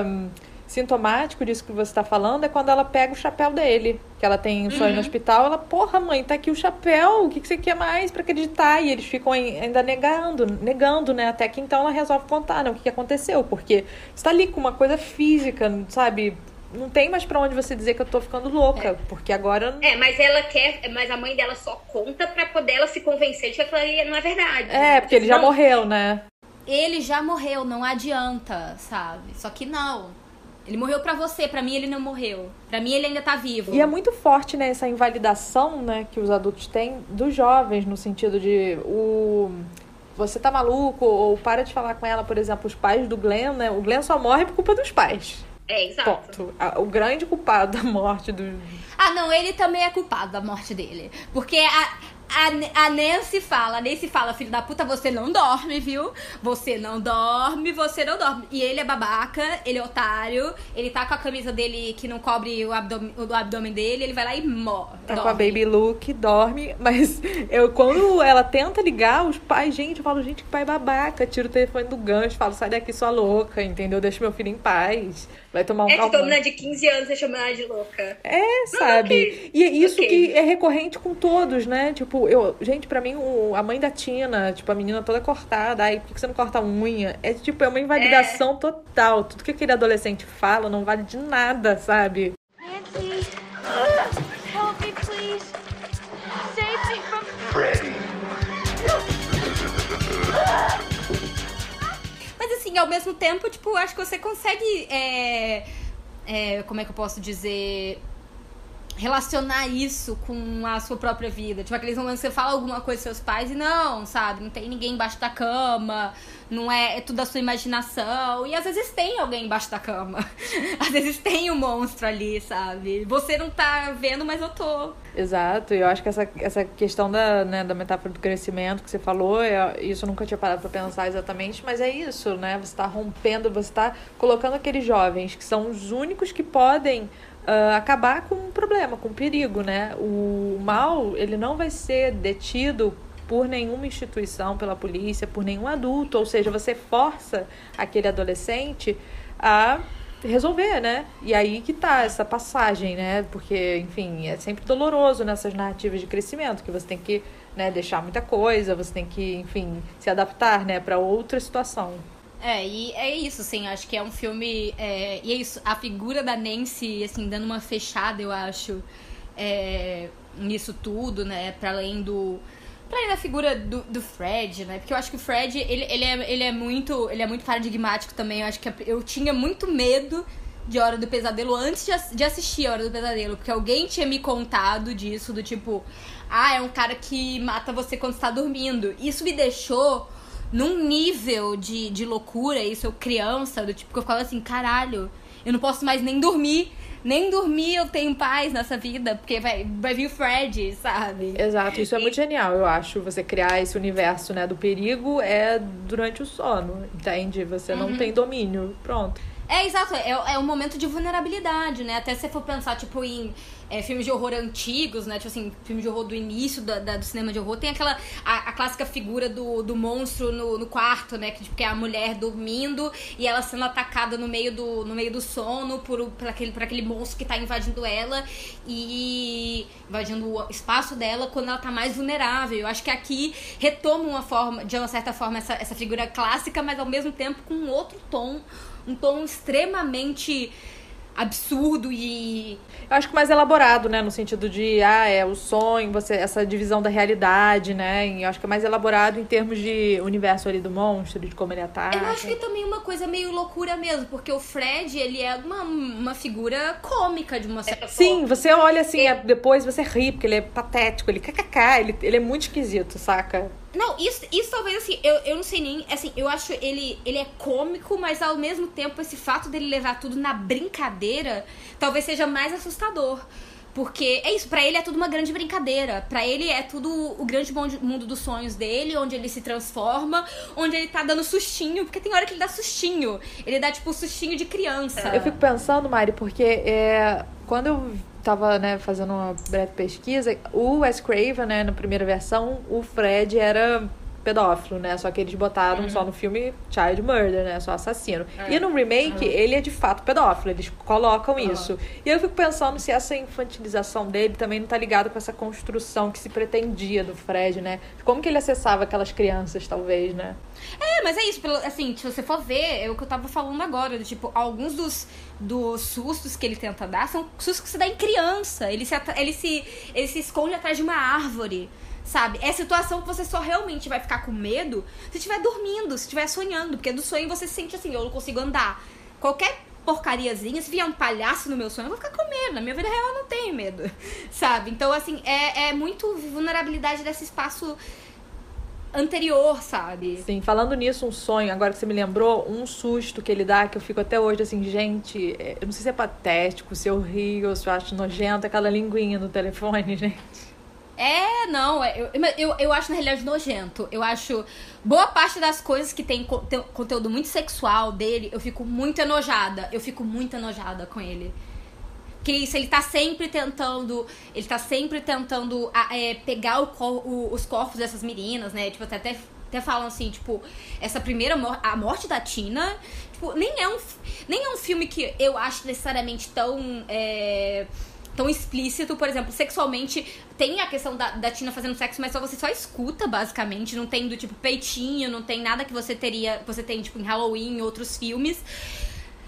Speaker 5: Um sintomático disso que você está falando é quando ela pega o chapéu dele. Que ela tem um sonho uhum. no hospital, ela, porra, mãe, tá aqui o chapéu, o que, que você quer mais para acreditar? E eles ficam ainda negando, negando, né? Até que então ela resolve contar, né, o que, que aconteceu. Porque está ali com uma coisa física, sabe? não tem mais para onde você dizer que eu tô ficando louca, é. porque agora.
Speaker 3: É, mas ela quer. Mas a mãe dela só conta pra poder ela se convencer de que aquilo não é verdade.
Speaker 5: É, porque ele já não, morreu, né?
Speaker 4: Ele já morreu, não adianta, sabe? Só que não. Ele morreu para você, para mim ele não morreu. Para mim ele ainda tá vivo.
Speaker 5: E é muito forte, né, essa invalidação, né, que os adultos têm dos jovens no sentido de o você tá maluco ou para de falar com ela, por exemplo, os pais do Glenn, né? O Glenn só morre por culpa dos pais.
Speaker 3: É, exato.
Speaker 5: Ponto. O grande culpado da morte do.
Speaker 4: Ah, não, ele também é culpado da morte dele. Porque a, a, a Nancy fala, a Nancy fala, filho da puta, você não dorme, viu? Você não dorme, você não dorme. E ele é babaca, ele é otário, ele tá com a camisa dele que não cobre o abdômen, o abdômen dele, ele vai lá e morre.
Speaker 5: Tá dorme. com a baby look, dorme, mas eu quando ela tenta ligar, os pais, gente, eu falo, gente, que pai babaca, tira o telefone do gancho, falo, sai daqui, sua louca, entendeu? Deixa meu filho em paz. Vai tomar um
Speaker 3: É que toda menina de 15 anos você chama ela de louca.
Speaker 5: É, sabe? Okay. E é isso okay. que é recorrente com todos, né? Tipo, eu, gente, para mim, o, a mãe da Tina, tipo, a menina toda cortada, ai, por que você não corta a unha? É tipo, é uma invalidação é. total. Tudo que aquele adolescente fala não vale de nada, sabe? Nancy, help
Speaker 4: assim, ao mesmo tempo, tipo, acho que você consegue. É, é, como é que eu posso dizer? Relacionar isso com a sua própria vida. Tipo, aqueles momentos que você fala alguma coisa seus pais e não, sabe? Não tem ninguém embaixo da cama, não é, é tudo a sua imaginação. E às vezes tem alguém embaixo da cama. às vezes tem um monstro ali, sabe? Você não tá vendo, mas eu tô.
Speaker 5: Exato, e eu acho que essa, essa questão da, né, da metáfora do crescimento que você falou, é, isso eu nunca tinha parado pra pensar exatamente, mas é isso, né? Você tá rompendo, você tá colocando aqueles jovens que são os únicos que podem uh, acabar com um problema, com um perigo, né? O mal, ele não vai ser detido por nenhuma instituição, pela polícia, por nenhum adulto, ou seja, você força aquele adolescente a resolver, né? E aí que tá essa passagem, né? Porque, enfim, é sempre doloroso nessas narrativas de crescimento, que você tem que né, deixar muita coisa, você tem que, enfim, se adaptar, né, para outra situação.
Speaker 4: É, e é isso, assim, acho que é um filme. É, e é isso, a figura da Nancy, assim, dando uma fechada, eu acho, é, nisso tudo, né? Pra além do. Pra além da figura do, do Fred, né? Porque eu acho que o Fred, ele, ele, é, ele é muito. Ele é muito paradigmático também. Eu acho que eu tinha muito medo de Hora do Pesadelo antes de, de assistir a Hora do Pesadelo. Porque alguém tinha me contado disso, do tipo, ah, é um cara que mata você quando está dormindo. Isso me deixou num nível de, de loucura, isso eu criança, do tipo que eu ficava assim, caralho, eu não posso mais nem dormir. Nem dormir eu tenho paz nessa vida, porque vai, vai vir o Fred, sabe?
Speaker 5: Exato, isso é muito genial, eu acho. Você criar esse universo, né, do perigo é durante o sono, entende? Você uhum. não tem domínio. Pronto.
Speaker 4: É, exato, é, é um momento de vulnerabilidade, né? Até se você for pensar, tipo, em é, filmes de horror antigos, né? Tipo assim, filmes de horror do início da, da, do cinema de horror, tem aquela. A, a clássica figura do, do monstro no, no quarto, né? Que, tipo, que é a mulher dormindo e ela sendo atacada no meio do, no meio do sono por, por, aquele, por aquele monstro que tá invadindo ela e invadindo o espaço dela quando ela tá mais vulnerável. Eu acho que aqui retoma uma forma, de uma certa forma, essa, essa figura clássica, mas ao mesmo tempo com outro tom, um tom extremamente absurdo e.
Speaker 5: Eu acho que mais elaborado, né? No sentido de, ah, é o sonho, você, essa divisão da realidade, né? E eu acho que é mais elaborado em termos de universo ali do monstro, de como ele ataca.
Speaker 4: Eu acho que também uma coisa meio loucura mesmo, porque o Fred, ele é uma, uma figura cômica de uma certa
Speaker 5: Sim, você olha assim, é. depois você ri, porque ele é patético, ele kkk, ele, ele é muito esquisito, saca?
Speaker 4: Não, isso, isso talvez assim, eu, eu não sei nem. Assim, eu acho ele, ele é cômico, mas ao mesmo tempo, esse fato dele levar tudo na brincadeira talvez seja mais assustador. Porque é isso, para ele é tudo uma grande brincadeira. para ele é tudo o grande mundo dos sonhos dele, onde ele se transforma, onde ele tá dando sustinho, porque tem hora que ele dá sustinho. Ele dá tipo sustinho de criança.
Speaker 5: Eu fico pensando, Mari, porque é, quando eu tava, né, fazendo uma breve pesquisa, o Wes Craven, né, na primeira versão, o Fred era pedófilo, né? Só que eles botaram uhum. só no filme Child Murder, né? Só assassino. É. E no remake, uhum. ele é de fato pedófilo, eles colocam uhum. isso. E eu fico pensando se essa infantilização dele também não tá ligado com essa construção que se pretendia do Fred, né? Como que ele acessava aquelas crianças, talvez, né?
Speaker 4: É, mas é isso, assim, se você for ver, é o que eu tava falando agora, tipo, alguns dos, dos sustos que ele tenta dar são sustos que se dá em criança. Ele se, ele se, ele se esconde atrás de uma árvore sabe? É situação que você só realmente vai ficar com medo se estiver dormindo, se estiver sonhando, porque do sonho você se sente assim, eu não consigo andar. Qualquer porcariazinha, se vier um palhaço no meu sonho, eu vou ficar com medo. Na minha vida real eu não tenho medo, sabe? Então, assim, é, é muito vulnerabilidade desse espaço anterior, sabe?
Speaker 5: Sim, falando nisso, um sonho, agora que você me lembrou, um susto que ele dá, que eu fico até hoje assim, gente, é, eu não sei se é patético, se eu rio, se eu acho nojento, aquela linguinha no telefone, gente.
Speaker 4: É, não, é, eu, eu, eu acho na realidade nojento. Eu acho. Boa parte das coisas que tem, tem conteúdo muito sexual dele, eu fico muito enojada. Eu fico muito enojada com ele. Que isso, ele tá sempre tentando. Ele tá sempre tentando é, pegar o, o, os corpos dessas meninas, né? Tipo, até, até, até falam assim, tipo, essa primeira a morte da Tina. Tipo, nem é um, nem é um filme que eu acho necessariamente tão. É, tão explícito, por exemplo, sexualmente tem a questão da, da Tina fazendo sexo, mas só você só escuta, basicamente, não tem do tipo peitinho, não tem nada que você teria, você tem tipo em Halloween, em outros filmes.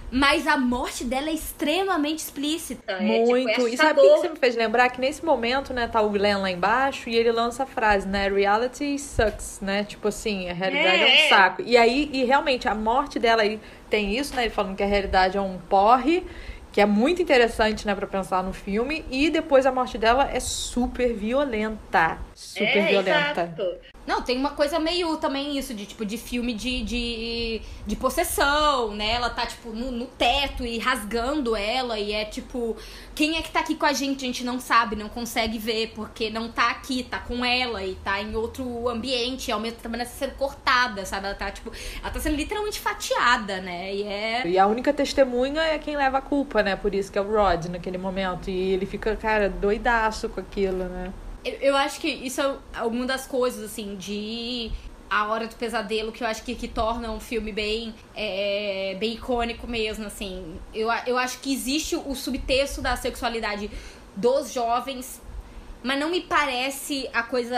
Speaker 4: Mas a morte dela é extremamente explícita.
Speaker 5: É, Muito. Tipo, é e sabe o que você me fez lembrar? Que nesse momento, né, tá o Glenn lá embaixo e ele lança a frase, né? Reality sucks, né? Tipo assim, a realidade é, é um saco. E aí, e realmente, a morte dela aí tem isso, né? Ele falando que a realidade é um porre que é muito interessante, né, para pensar no filme. E depois a morte dela é super violenta. Super é, violenta. Exato.
Speaker 4: Não, tem uma coisa meio também isso, de tipo, de filme de, de, de possessão, né? Ela tá, tipo, no, no teto e rasgando ela, e é tipo, quem é que tá aqui com a gente? A gente não sabe, não consegue ver, porque não tá aqui, tá com ela e tá em outro ambiente, e ao mesmo tempo ela tá sendo cortada, sabe? Ela tá, tipo, ela tá sendo literalmente fatiada, né? E é.
Speaker 5: E a única testemunha é quem leva a culpa, né? Por isso que é o Rod naquele momento. E ele fica, cara, doidaço com aquilo, né?
Speaker 4: Eu, acho que isso é uma das coisas, assim, de a Hora do Pesadelo, que eu acho que, que torna um filme bem, é, bem icônico mesmo, assim. Eu, eu acho que existe o subtexto da sexualidade dos jovens, mas não me parece a coisa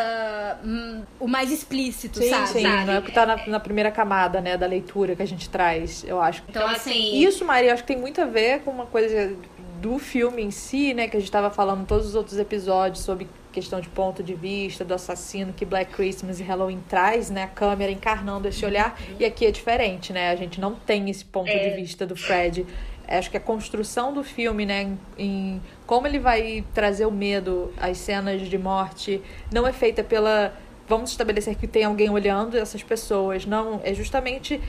Speaker 4: hum, o mais explícito,
Speaker 5: sim,
Speaker 4: sabe?
Speaker 5: Sim, não é o que tá na, na, primeira camada, né, da leitura que a gente traz, eu acho.
Speaker 4: Então, assim...
Speaker 5: Isso, Maria, acho que tem muito a ver com uma coisa do filme em si, né, que a gente estava falando em todos os outros episódios sobre questão de ponto de vista do assassino que Black Christmas e Halloween traz, né? A câmera encarnando esse olhar. E aqui é diferente, né? A gente não tem esse ponto é. de vista do Fred. Acho que a construção do filme, né, em, em como ele vai trazer o medo às cenas de morte, não é feita pela vamos estabelecer que tem alguém olhando essas pessoas. Não, é justamente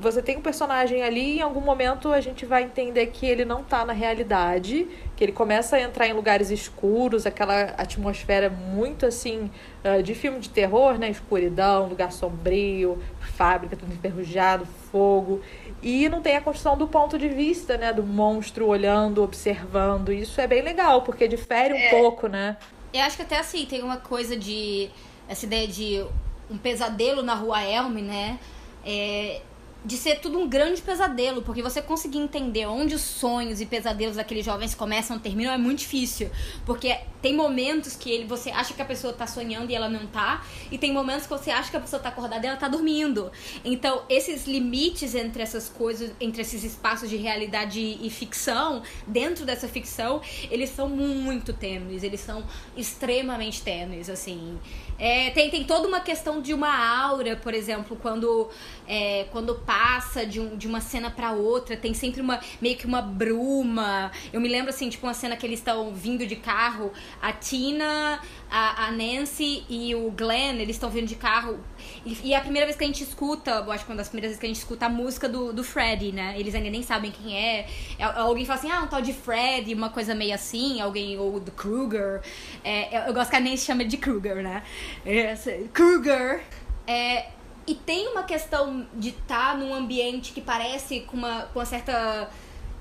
Speaker 5: você tem um personagem ali e em algum momento a gente vai entender que ele não tá na realidade, que ele começa a entrar em lugares escuros, aquela atmosfera muito assim ah, de filme de terror, né? Escuridão, lugar sombrio, fábrica tudo enferrujado, fogo. E não tem a construção do ponto de vista, né? Do monstro olhando, observando. Isso é bem legal, porque difere um é, pouco, né?
Speaker 4: Eu acho que até assim, tem uma coisa de. Essa ideia de um pesadelo na rua Elm, né? É, de ser tudo um grande pesadelo, porque você conseguir entender onde os sonhos e pesadelos daqueles jovens começam e terminam é muito difícil. Porque tem momentos que ele, você acha que a pessoa tá sonhando e ela não tá, e tem momentos que você acha que a pessoa tá acordada e ela tá dormindo. Então, esses limites entre essas coisas, entre esses espaços de realidade e ficção, dentro dessa ficção, eles são muito tênues, eles são extremamente tênues, assim. É, tem, tem toda uma questão de uma aura, por exemplo, quando, é, quando passa de, um, de uma cena para outra, tem sempre uma meio que uma bruma. Eu me lembro assim, tipo, uma cena que eles estão vindo de carro, a Tina, a, a Nancy e o Glenn, eles estão vindo de carro. E, e, é a primeira vez que a gente escuta, eu acho que uma das primeiras vezes que a gente escuta a música do, do Freddy, né? Eles ainda nem sabem quem é. é alguém fala assim, ah, um tal de Freddy, uma coisa meio assim, alguém, ou do Kruger. É, eu, eu, gosto que a Nancy chama de Kruger, né? É, Kruger. É, e tem uma questão de estar tá num ambiente que parece com uma, com uma certa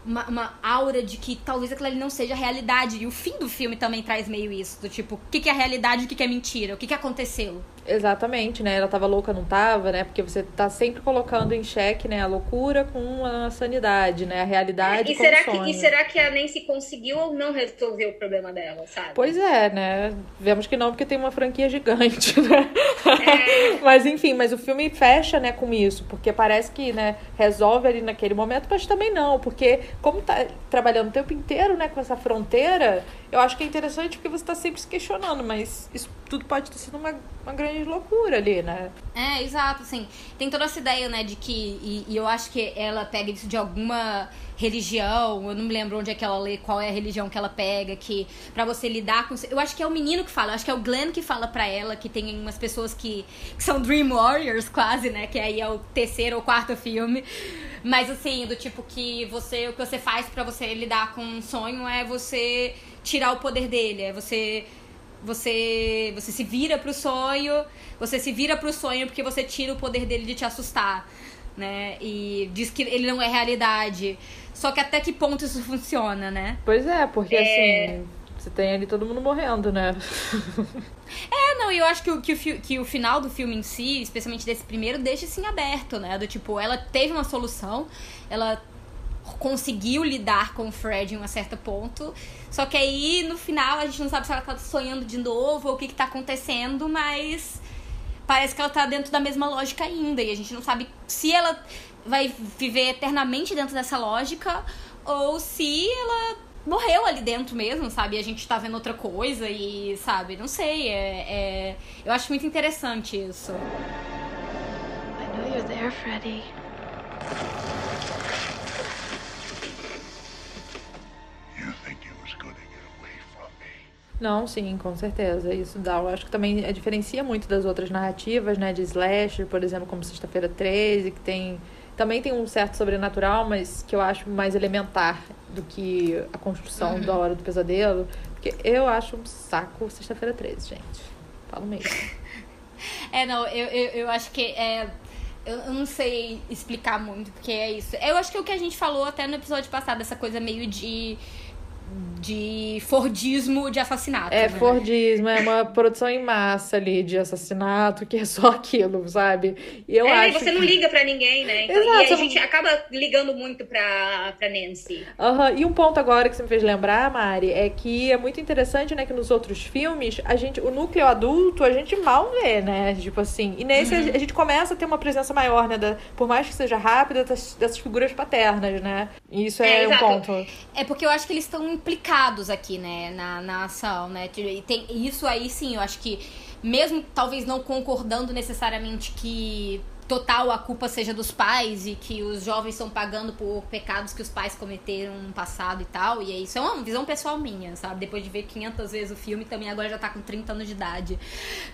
Speaker 4: uma, uma, aura de que talvez aquilo ali não seja realidade. E o fim do filme também traz meio isso. Do tipo, o que, que é realidade e o que, que é mentira? O que, que aconteceu?
Speaker 5: Exatamente, né? Ela tava louca, não tava, né? Porque você tá sempre colocando em xeque, né? A loucura com a sanidade, né? A realidade
Speaker 3: é, e será
Speaker 5: sonho.
Speaker 3: Que, e será que a Nancy conseguiu ou não resolver o problema dela, sabe?
Speaker 5: Pois é, né? Vemos que não, porque tem uma franquia gigante, né? É. mas enfim, mas o filme fecha, né, com isso. Porque parece que, né, resolve ali naquele momento, mas também não. Porque como tá trabalhando o tempo inteiro, né, com essa fronteira eu acho que é interessante porque você está sempre se questionando, mas isso tudo pode ter sido uma, uma grande loucura ali, né?
Speaker 4: É, exato, assim. Tem toda essa ideia, né, de que. E, e eu acho que ela pega isso de alguma religião, eu não me lembro onde é que ela lê, qual é a religião que ela pega, que para você lidar com. Eu acho que é o menino que fala, acho que é o Glenn que fala para ela que tem umas pessoas que, que são Dream Warriors, quase, né? Que aí é o terceiro ou quarto filme. Mas assim, do tipo que você. O que você faz para você lidar com um sonho é você tirar o poder dele. É você você você se vira pro sonho, você se vira pro sonho porque você tira o poder dele de te assustar, né? E diz que ele não é realidade. Só que até que ponto isso funciona, né?
Speaker 5: Pois é, porque é... assim, você tem ali todo mundo morrendo, né?
Speaker 4: é, não, e eu acho que o, que, o, que o final do filme em si, especialmente desse primeiro, deixa assim aberto, né? Do tipo, ela teve uma solução, ela conseguiu lidar com o Fred em um certo ponto. Só que aí, no final, a gente não sabe se ela tá sonhando de novo ou o que, que tá acontecendo, mas parece que ela tá dentro da mesma lógica ainda. E a gente não sabe se ela vai viver eternamente dentro dessa lógica ou se ela morreu ali dentro mesmo, sabe? E a gente tá vendo outra coisa e, sabe? Não sei. É, é... Eu acho muito interessante isso. I know you're there, Freddy.
Speaker 5: Não, sim, com certeza. Isso dá, eu acho que também é, diferencia muito das outras narrativas, né, de slasher, por exemplo, como Sexta-feira 13, que tem também tem um certo sobrenatural, mas que eu acho mais elementar do que a construção uhum. da hora do pesadelo, porque eu acho um saco Sexta-feira 13, gente. Falo mesmo.
Speaker 4: é, não, eu, eu, eu acho que é eu não sei explicar muito, porque é isso. Eu acho que é o que a gente falou até no episódio passado, essa coisa meio de de Fordismo de assassinato.
Speaker 5: É,
Speaker 4: né?
Speaker 5: Fordismo, é uma produção em massa ali de assassinato, que é só aquilo, sabe?
Speaker 3: E eu é, acho você que... não liga para ninguém, né? Então, Exato, e a gente acaba ligando muito pra, pra Nancy.
Speaker 5: Uhum. E um ponto agora que você me fez lembrar, Mari, é que é muito interessante, né, que nos outros filmes, a gente, o núcleo adulto, a gente mal vê, né? Tipo assim. E nesse uhum. a gente começa a ter uma presença maior, né? Da, por mais que seja rápida, dessas, dessas figuras paternas, né? E isso é, é um ponto.
Speaker 4: É porque eu acho que eles estão implicados aqui, né, na, na ação, né? E tem isso aí sim, eu acho que mesmo talvez não concordando necessariamente que total a culpa seja dos pais e que os jovens estão pagando por pecados que os pais cometeram no passado e tal. E isso é uma visão pessoal minha, sabe? Depois de ver 500 vezes o filme, também agora já tá com 30 anos de idade.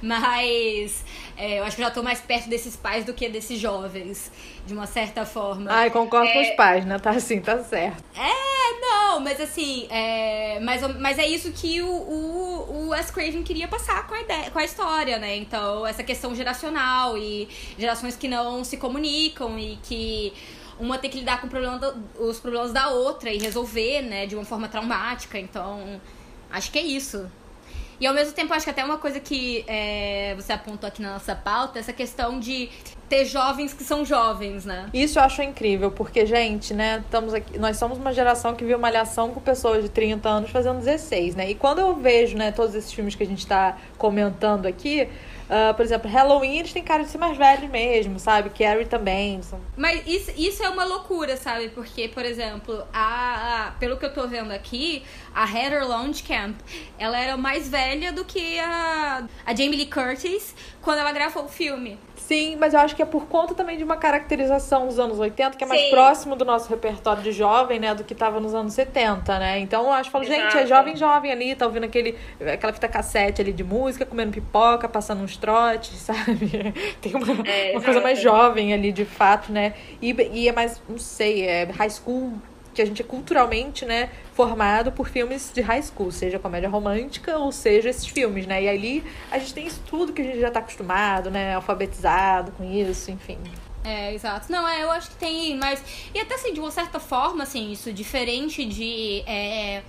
Speaker 4: Mas é, eu acho que já tô mais perto desses pais do que desses jovens, de uma certa forma.
Speaker 5: Ai, concordo é... com os pais, né? Tá assim, tá certo.
Speaker 4: É, não, mas assim, é, mas, mas é isso que o, o, o Wes Craven queria passar com a, ideia, com a história, né? Então, essa questão geracional e gerações que que não se comunicam e que uma tem que lidar com problema do, os problemas da outra e resolver, né, de uma forma traumática. Então, acho que é isso. E ao mesmo tempo, acho que até uma coisa que é, você apontou aqui na nossa pauta, essa questão de ter jovens que são jovens, né?
Speaker 5: Isso eu acho incrível, porque, gente, né, estamos aqui, nós somos uma geração que viu malhação com pessoas de 30 anos fazendo 16, né? E quando eu vejo, né, todos esses filmes que a gente tá comentando aqui, Uh, por exemplo, Halloween, eles têm cara de ser mais velhos mesmo, sabe? Carrie também.
Speaker 4: Mas isso, isso é uma loucura, sabe? Porque, por exemplo, a, a, pelo que eu tô vendo aqui, a Heather Camp, ela era mais velha do que a, a Jamie Lee Curtis quando ela gravou o filme.
Speaker 5: Sim, mas eu acho que é por conta também de uma caracterização dos anos 80, que é mais Sim. próximo do nosso repertório de jovem, né, do que tava nos anos 70, né? Então eu acho, falo, gente, é jovem, jovem ali, tá ouvindo aquele, aquela fita cassete ali de música, comendo pipoca, passando uns trotes, sabe? Tem uma, é, uma coisa mais jovem ali, de fato, né? E, e é mais, não sei, é high school que a gente é culturalmente, né, formado por filmes de high school, seja comédia romântica ou seja esses filmes, né? E ali a gente tem isso tudo que a gente já tá acostumado, né, alfabetizado com isso, enfim.
Speaker 4: É, exato. Não, é, eu acho que tem mais. E até assim, de uma certa forma, assim, isso diferente de. É,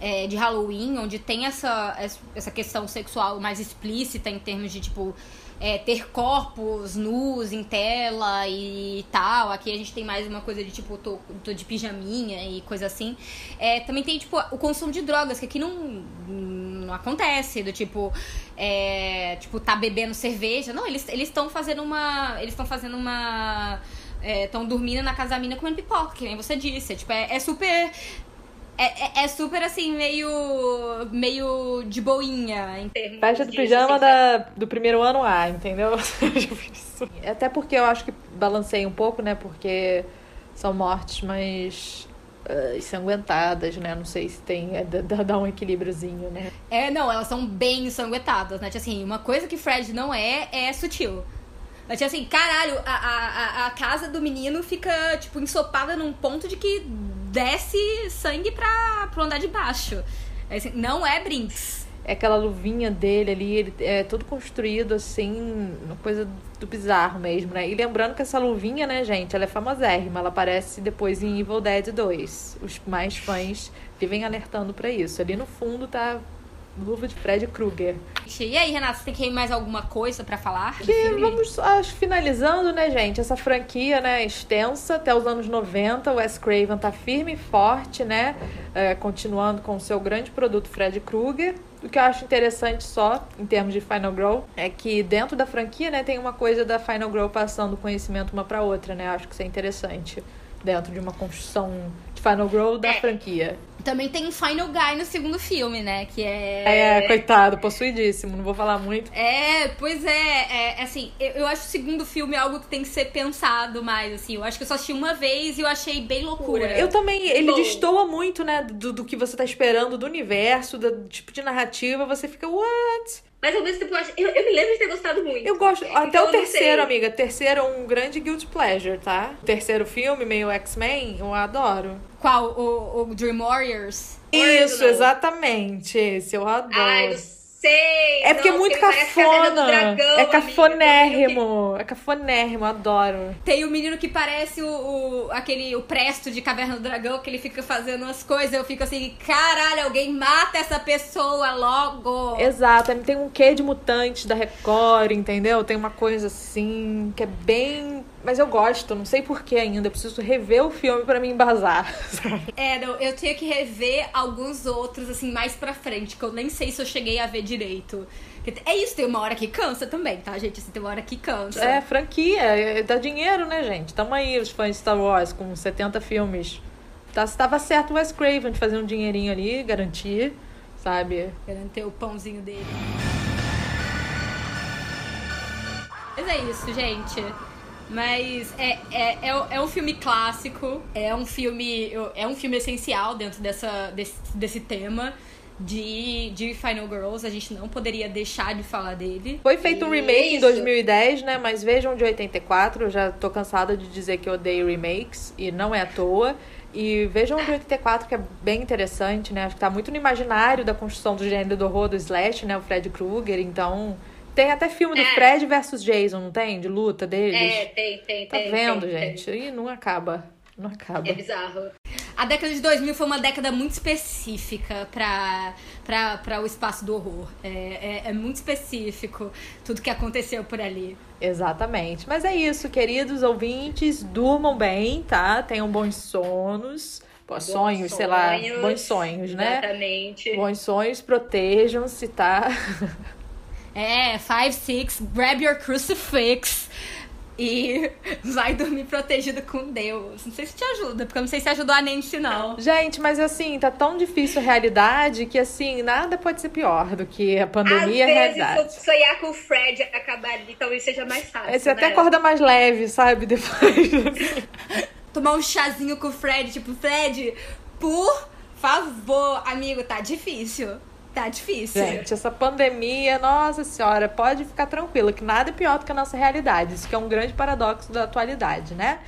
Speaker 4: é, de Halloween, onde tem essa, essa questão sexual mais explícita em termos de, tipo, é, ter corpos nus em tela e tal. Aqui a gente tem mais uma coisa de tipo, tô, tô de pijaminha e coisa assim. É, também tem, tipo, o consumo de drogas, que aqui não, não acontece. Do tipo, é, tipo, tá bebendo cerveja. Não, eles estão fazendo uma. Eles estão fazendo uma. Estão é, dormindo na casa da mina comendo pipoca, que nem você disse. Tipo, é, é super é, é, é, super assim, meio. meio de boinha em termos.
Speaker 5: Festa do pijama assim, da, do primeiro ano A, entendeu? Até porque eu acho que balancei um pouco, né? Porque são mortes mais uh, ensanguentadas, né? Não sei se tem. É, dá um equilíbriozinho, né?
Speaker 4: É, não, elas são bem ensanguentadas, né? Tipo assim, uma coisa que Fred não é, é sutil. Mas, tipo assim, caralho, a, a, a casa do menino fica, tipo, ensopada num ponto de que desce sangue pra, pro andar de baixo. É assim, não é Brinks.
Speaker 5: É aquela luvinha dele ali, ele é todo construído assim, uma coisa do bizarro mesmo, né? E lembrando que essa luvinha, né, gente, ela é famosérrima, ela aparece depois em Evil Dead 2. Os mais fãs vivem alertando para isso. Ali no fundo tá Luva de Fred Krueger.
Speaker 4: E aí, Renato, você tem que ir mais alguma coisa para falar?
Speaker 5: Que vamos acho, finalizando, né, gente? Essa franquia, né, extensa até os anos 90. O Wes Craven tá firme e forte, né? É, continuando com o seu grande produto Fred Krueger. O que eu acho interessante só, em termos de Final Grow, é que dentro da franquia, né, tem uma coisa da Final Grow passando conhecimento uma para outra, né? Eu acho que isso é interessante dentro de uma construção Final Grow da é. franquia.
Speaker 4: Também tem um Final Guy no segundo filme, né? Que é.
Speaker 5: É, coitado, possuidíssimo, não vou falar muito.
Speaker 4: É, pois é, é assim, eu, eu, acho o segundo filme algo que tem que ser pensado mais, assim. Eu acho que eu só assisti uma vez e eu achei bem loucura.
Speaker 5: Eu também, ele Bom. destoa muito, né, do, do que você tá esperando do universo, do tipo de narrativa, você fica, what?
Speaker 3: Mas ao mesmo tempo, eu, acho, eu, eu, me lembro de ter gostado muito.
Speaker 5: Eu gosto. Até então, o terceiro, amiga. Terceiro é um grande guilt pleasure, tá? O terceiro filme, meio X-Men, eu adoro.
Speaker 4: Qual? O, o Dream Warriors?
Speaker 5: Isso, exatamente. Esse eu adoro. Ai,
Speaker 3: sei.
Speaker 5: É porque é muito cafona. Dragão, é cafonérrimo. Que... É cafonérrimo, adoro.
Speaker 4: Tem o menino que parece o, o, aquele o Presto de Caverna do Dragão, que ele fica fazendo umas coisas. Eu fico assim, caralho, alguém mata essa pessoa logo.
Speaker 5: Exato, tem um quê de mutante da Record, entendeu? Tem uma coisa assim que é bem mas eu gosto, não sei porquê ainda. Eu preciso rever o filme para me embasar.
Speaker 4: É, não, eu tenho que rever alguns outros, assim, mais pra frente, que eu nem sei se eu cheguei a ver direito. É isso, tem uma hora que cansa também, tá, gente? Assim, tem uma hora que cansa.
Speaker 5: É, franquia, é, dá dinheiro, né, gente? Tamo aí, os fãs de Star Wars, com 70 filmes. Tá, estava certo o Wes Craven de fazer um dinheirinho ali, garantir, sabe?
Speaker 4: Garantir o pãozinho dele. Mas é isso, gente. Mas é, é, é, é, um filme clássico, é um filme, é um filme essencial dentro dessa, desse, desse tema de, de Final Girls. A gente não poderia deixar de falar dele.
Speaker 5: Foi feito e um remake em 2010, né? Mas vejam de 84. Eu já tô cansada de dizer que eu odeio remakes e não é à toa. E vejam o de 84, que é bem interessante, né? Acho que tá muito no imaginário da construção do gênero do horror do Slash, né? O Fred Krueger. Então, tem até filme do é. Fred versus Jason, não tem? De luta deles.
Speaker 3: É, tem, tem,
Speaker 5: tá
Speaker 3: tem.
Speaker 5: Tá vendo,
Speaker 3: tem,
Speaker 5: gente?
Speaker 3: Tem.
Speaker 5: E não acaba. Não acaba.
Speaker 3: É bizarro.
Speaker 4: a década de 2000 foi uma década muito específica pra o espaço do horror. É, é, é muito específico tudo que aconteceu por ali.
Speaker 5: Exatamente. Mas é isso, queridos ouvintes, durmam bem, tá? Tenham bons sonos. Bons sonhos, sei lá, bons sonhos, né?
Speaker 3: Exatamente.
Speaker 5: Bons sonhos, protejam-se, tá?
Speaker 4: É, five, six, grab your crucifix e vai dormir protegido com Deus. Não sei se te ajuda, porque eu não sei se ajudou a Nancy, não.
Speaker 5: Gente, mas assim, tá tão difícil a realidade que assim, nada pode ser pior do que a pandemia
Speaker 3: Às
Speaker 5: e a
Speaker 3: vezes,
Speaker 5: realidade.
Speaker 3: sonhar com o Fred acabar ali talvez seja mais fácil.
Speaker 5: Aí Você até
Speaker 3: né?
Speaker 5: acorda mais leve, sabe? Depois.
Speaker 4: Tomar um chazinho com o Fred, tipo, Fred, por favor, amigo, tá difícil. Tá difícil.
Speaker 5: Gente, essa pandemia, nossa senhora, pode ficar tranquila, que nada é pior do que a nossa realidade. Isso que é um grande paradoxo da atualidade, né?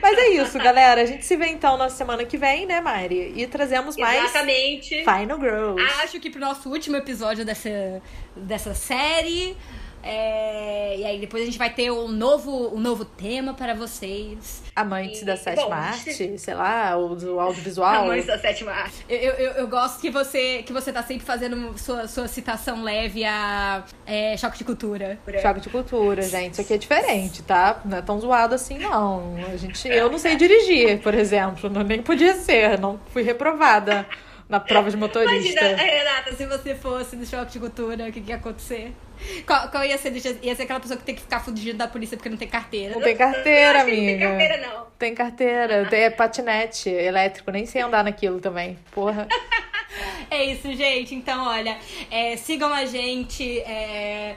Speaker 5: Mas é isso, galera. A gente se vê então na semana que vem, né, Mari? E trazemos mais
Speaker 3: Exatamente.
Speaker 5: Final Girls.
Speaker 4: Acho que pro nosso último episódio dessa, dessa série. É, e aí depois a gente vai ter um novo, um novo tema para vocês.
Speaker 5: Amantes da
Speaker 3: E,
Speaker 5: sétima
Speaker 3: bom,
Speaker 5: arte, sei lá, ou do audiovisual.
Speaker 3: Amantes da sétima arte.
Speaker 4: Eu, eu, eu- eu gosto que você, que você tá sempre fazendo sua, sua citação leve a é, choque de cultura.
Speaker 5: Choque de cultura, gente. Isso aqui é diferente, tá? Não é tão zoado assim, não. A gente, eu não sei dirigir, por exemplo. Não, nem podia ser. Não fui reprovada na prova de motorista.
Speaker 4: Imagina, Renata, se você fosse no choque de cultura, o que, que ia acontecer? Qual, qual ia ser? Ia ser aquela pessoa que tem que ficar fugida da polícia porque não tem carteira.
Speaker 5: Não tem carteira,
Speaker 3: que não
Speaker 5: amiga.
Speaker 3: tem carteira, não.
Speaker 5: Tem carteira, tem é patinete elétrico, nem sei andar naquilo também. Porra.
Speaker 4: É isso, gente. Então, olha, é, sigam a gente, é,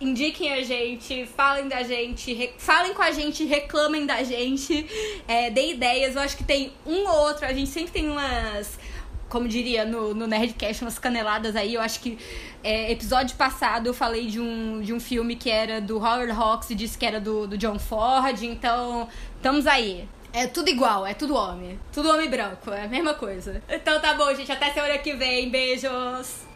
Speaker 4: indiquem a gente, falem da gente, falem com a gente, reclamem da gente, é, deem ideias. Eu acho que tem um ou outro, a gente sempre tem umas como diria no, no Nerdcast, umas caneladas aí. Eu acho que é, episódio passado eu falei de um, de um filme que era do Howard Hawks e disse que era do, do John Ford. Então, estamos aí. É tudo igual, é tudo homem. Tudo homem branco, é a mesma coisa. Então tá bom, gente. Até semana que vem. Beijos!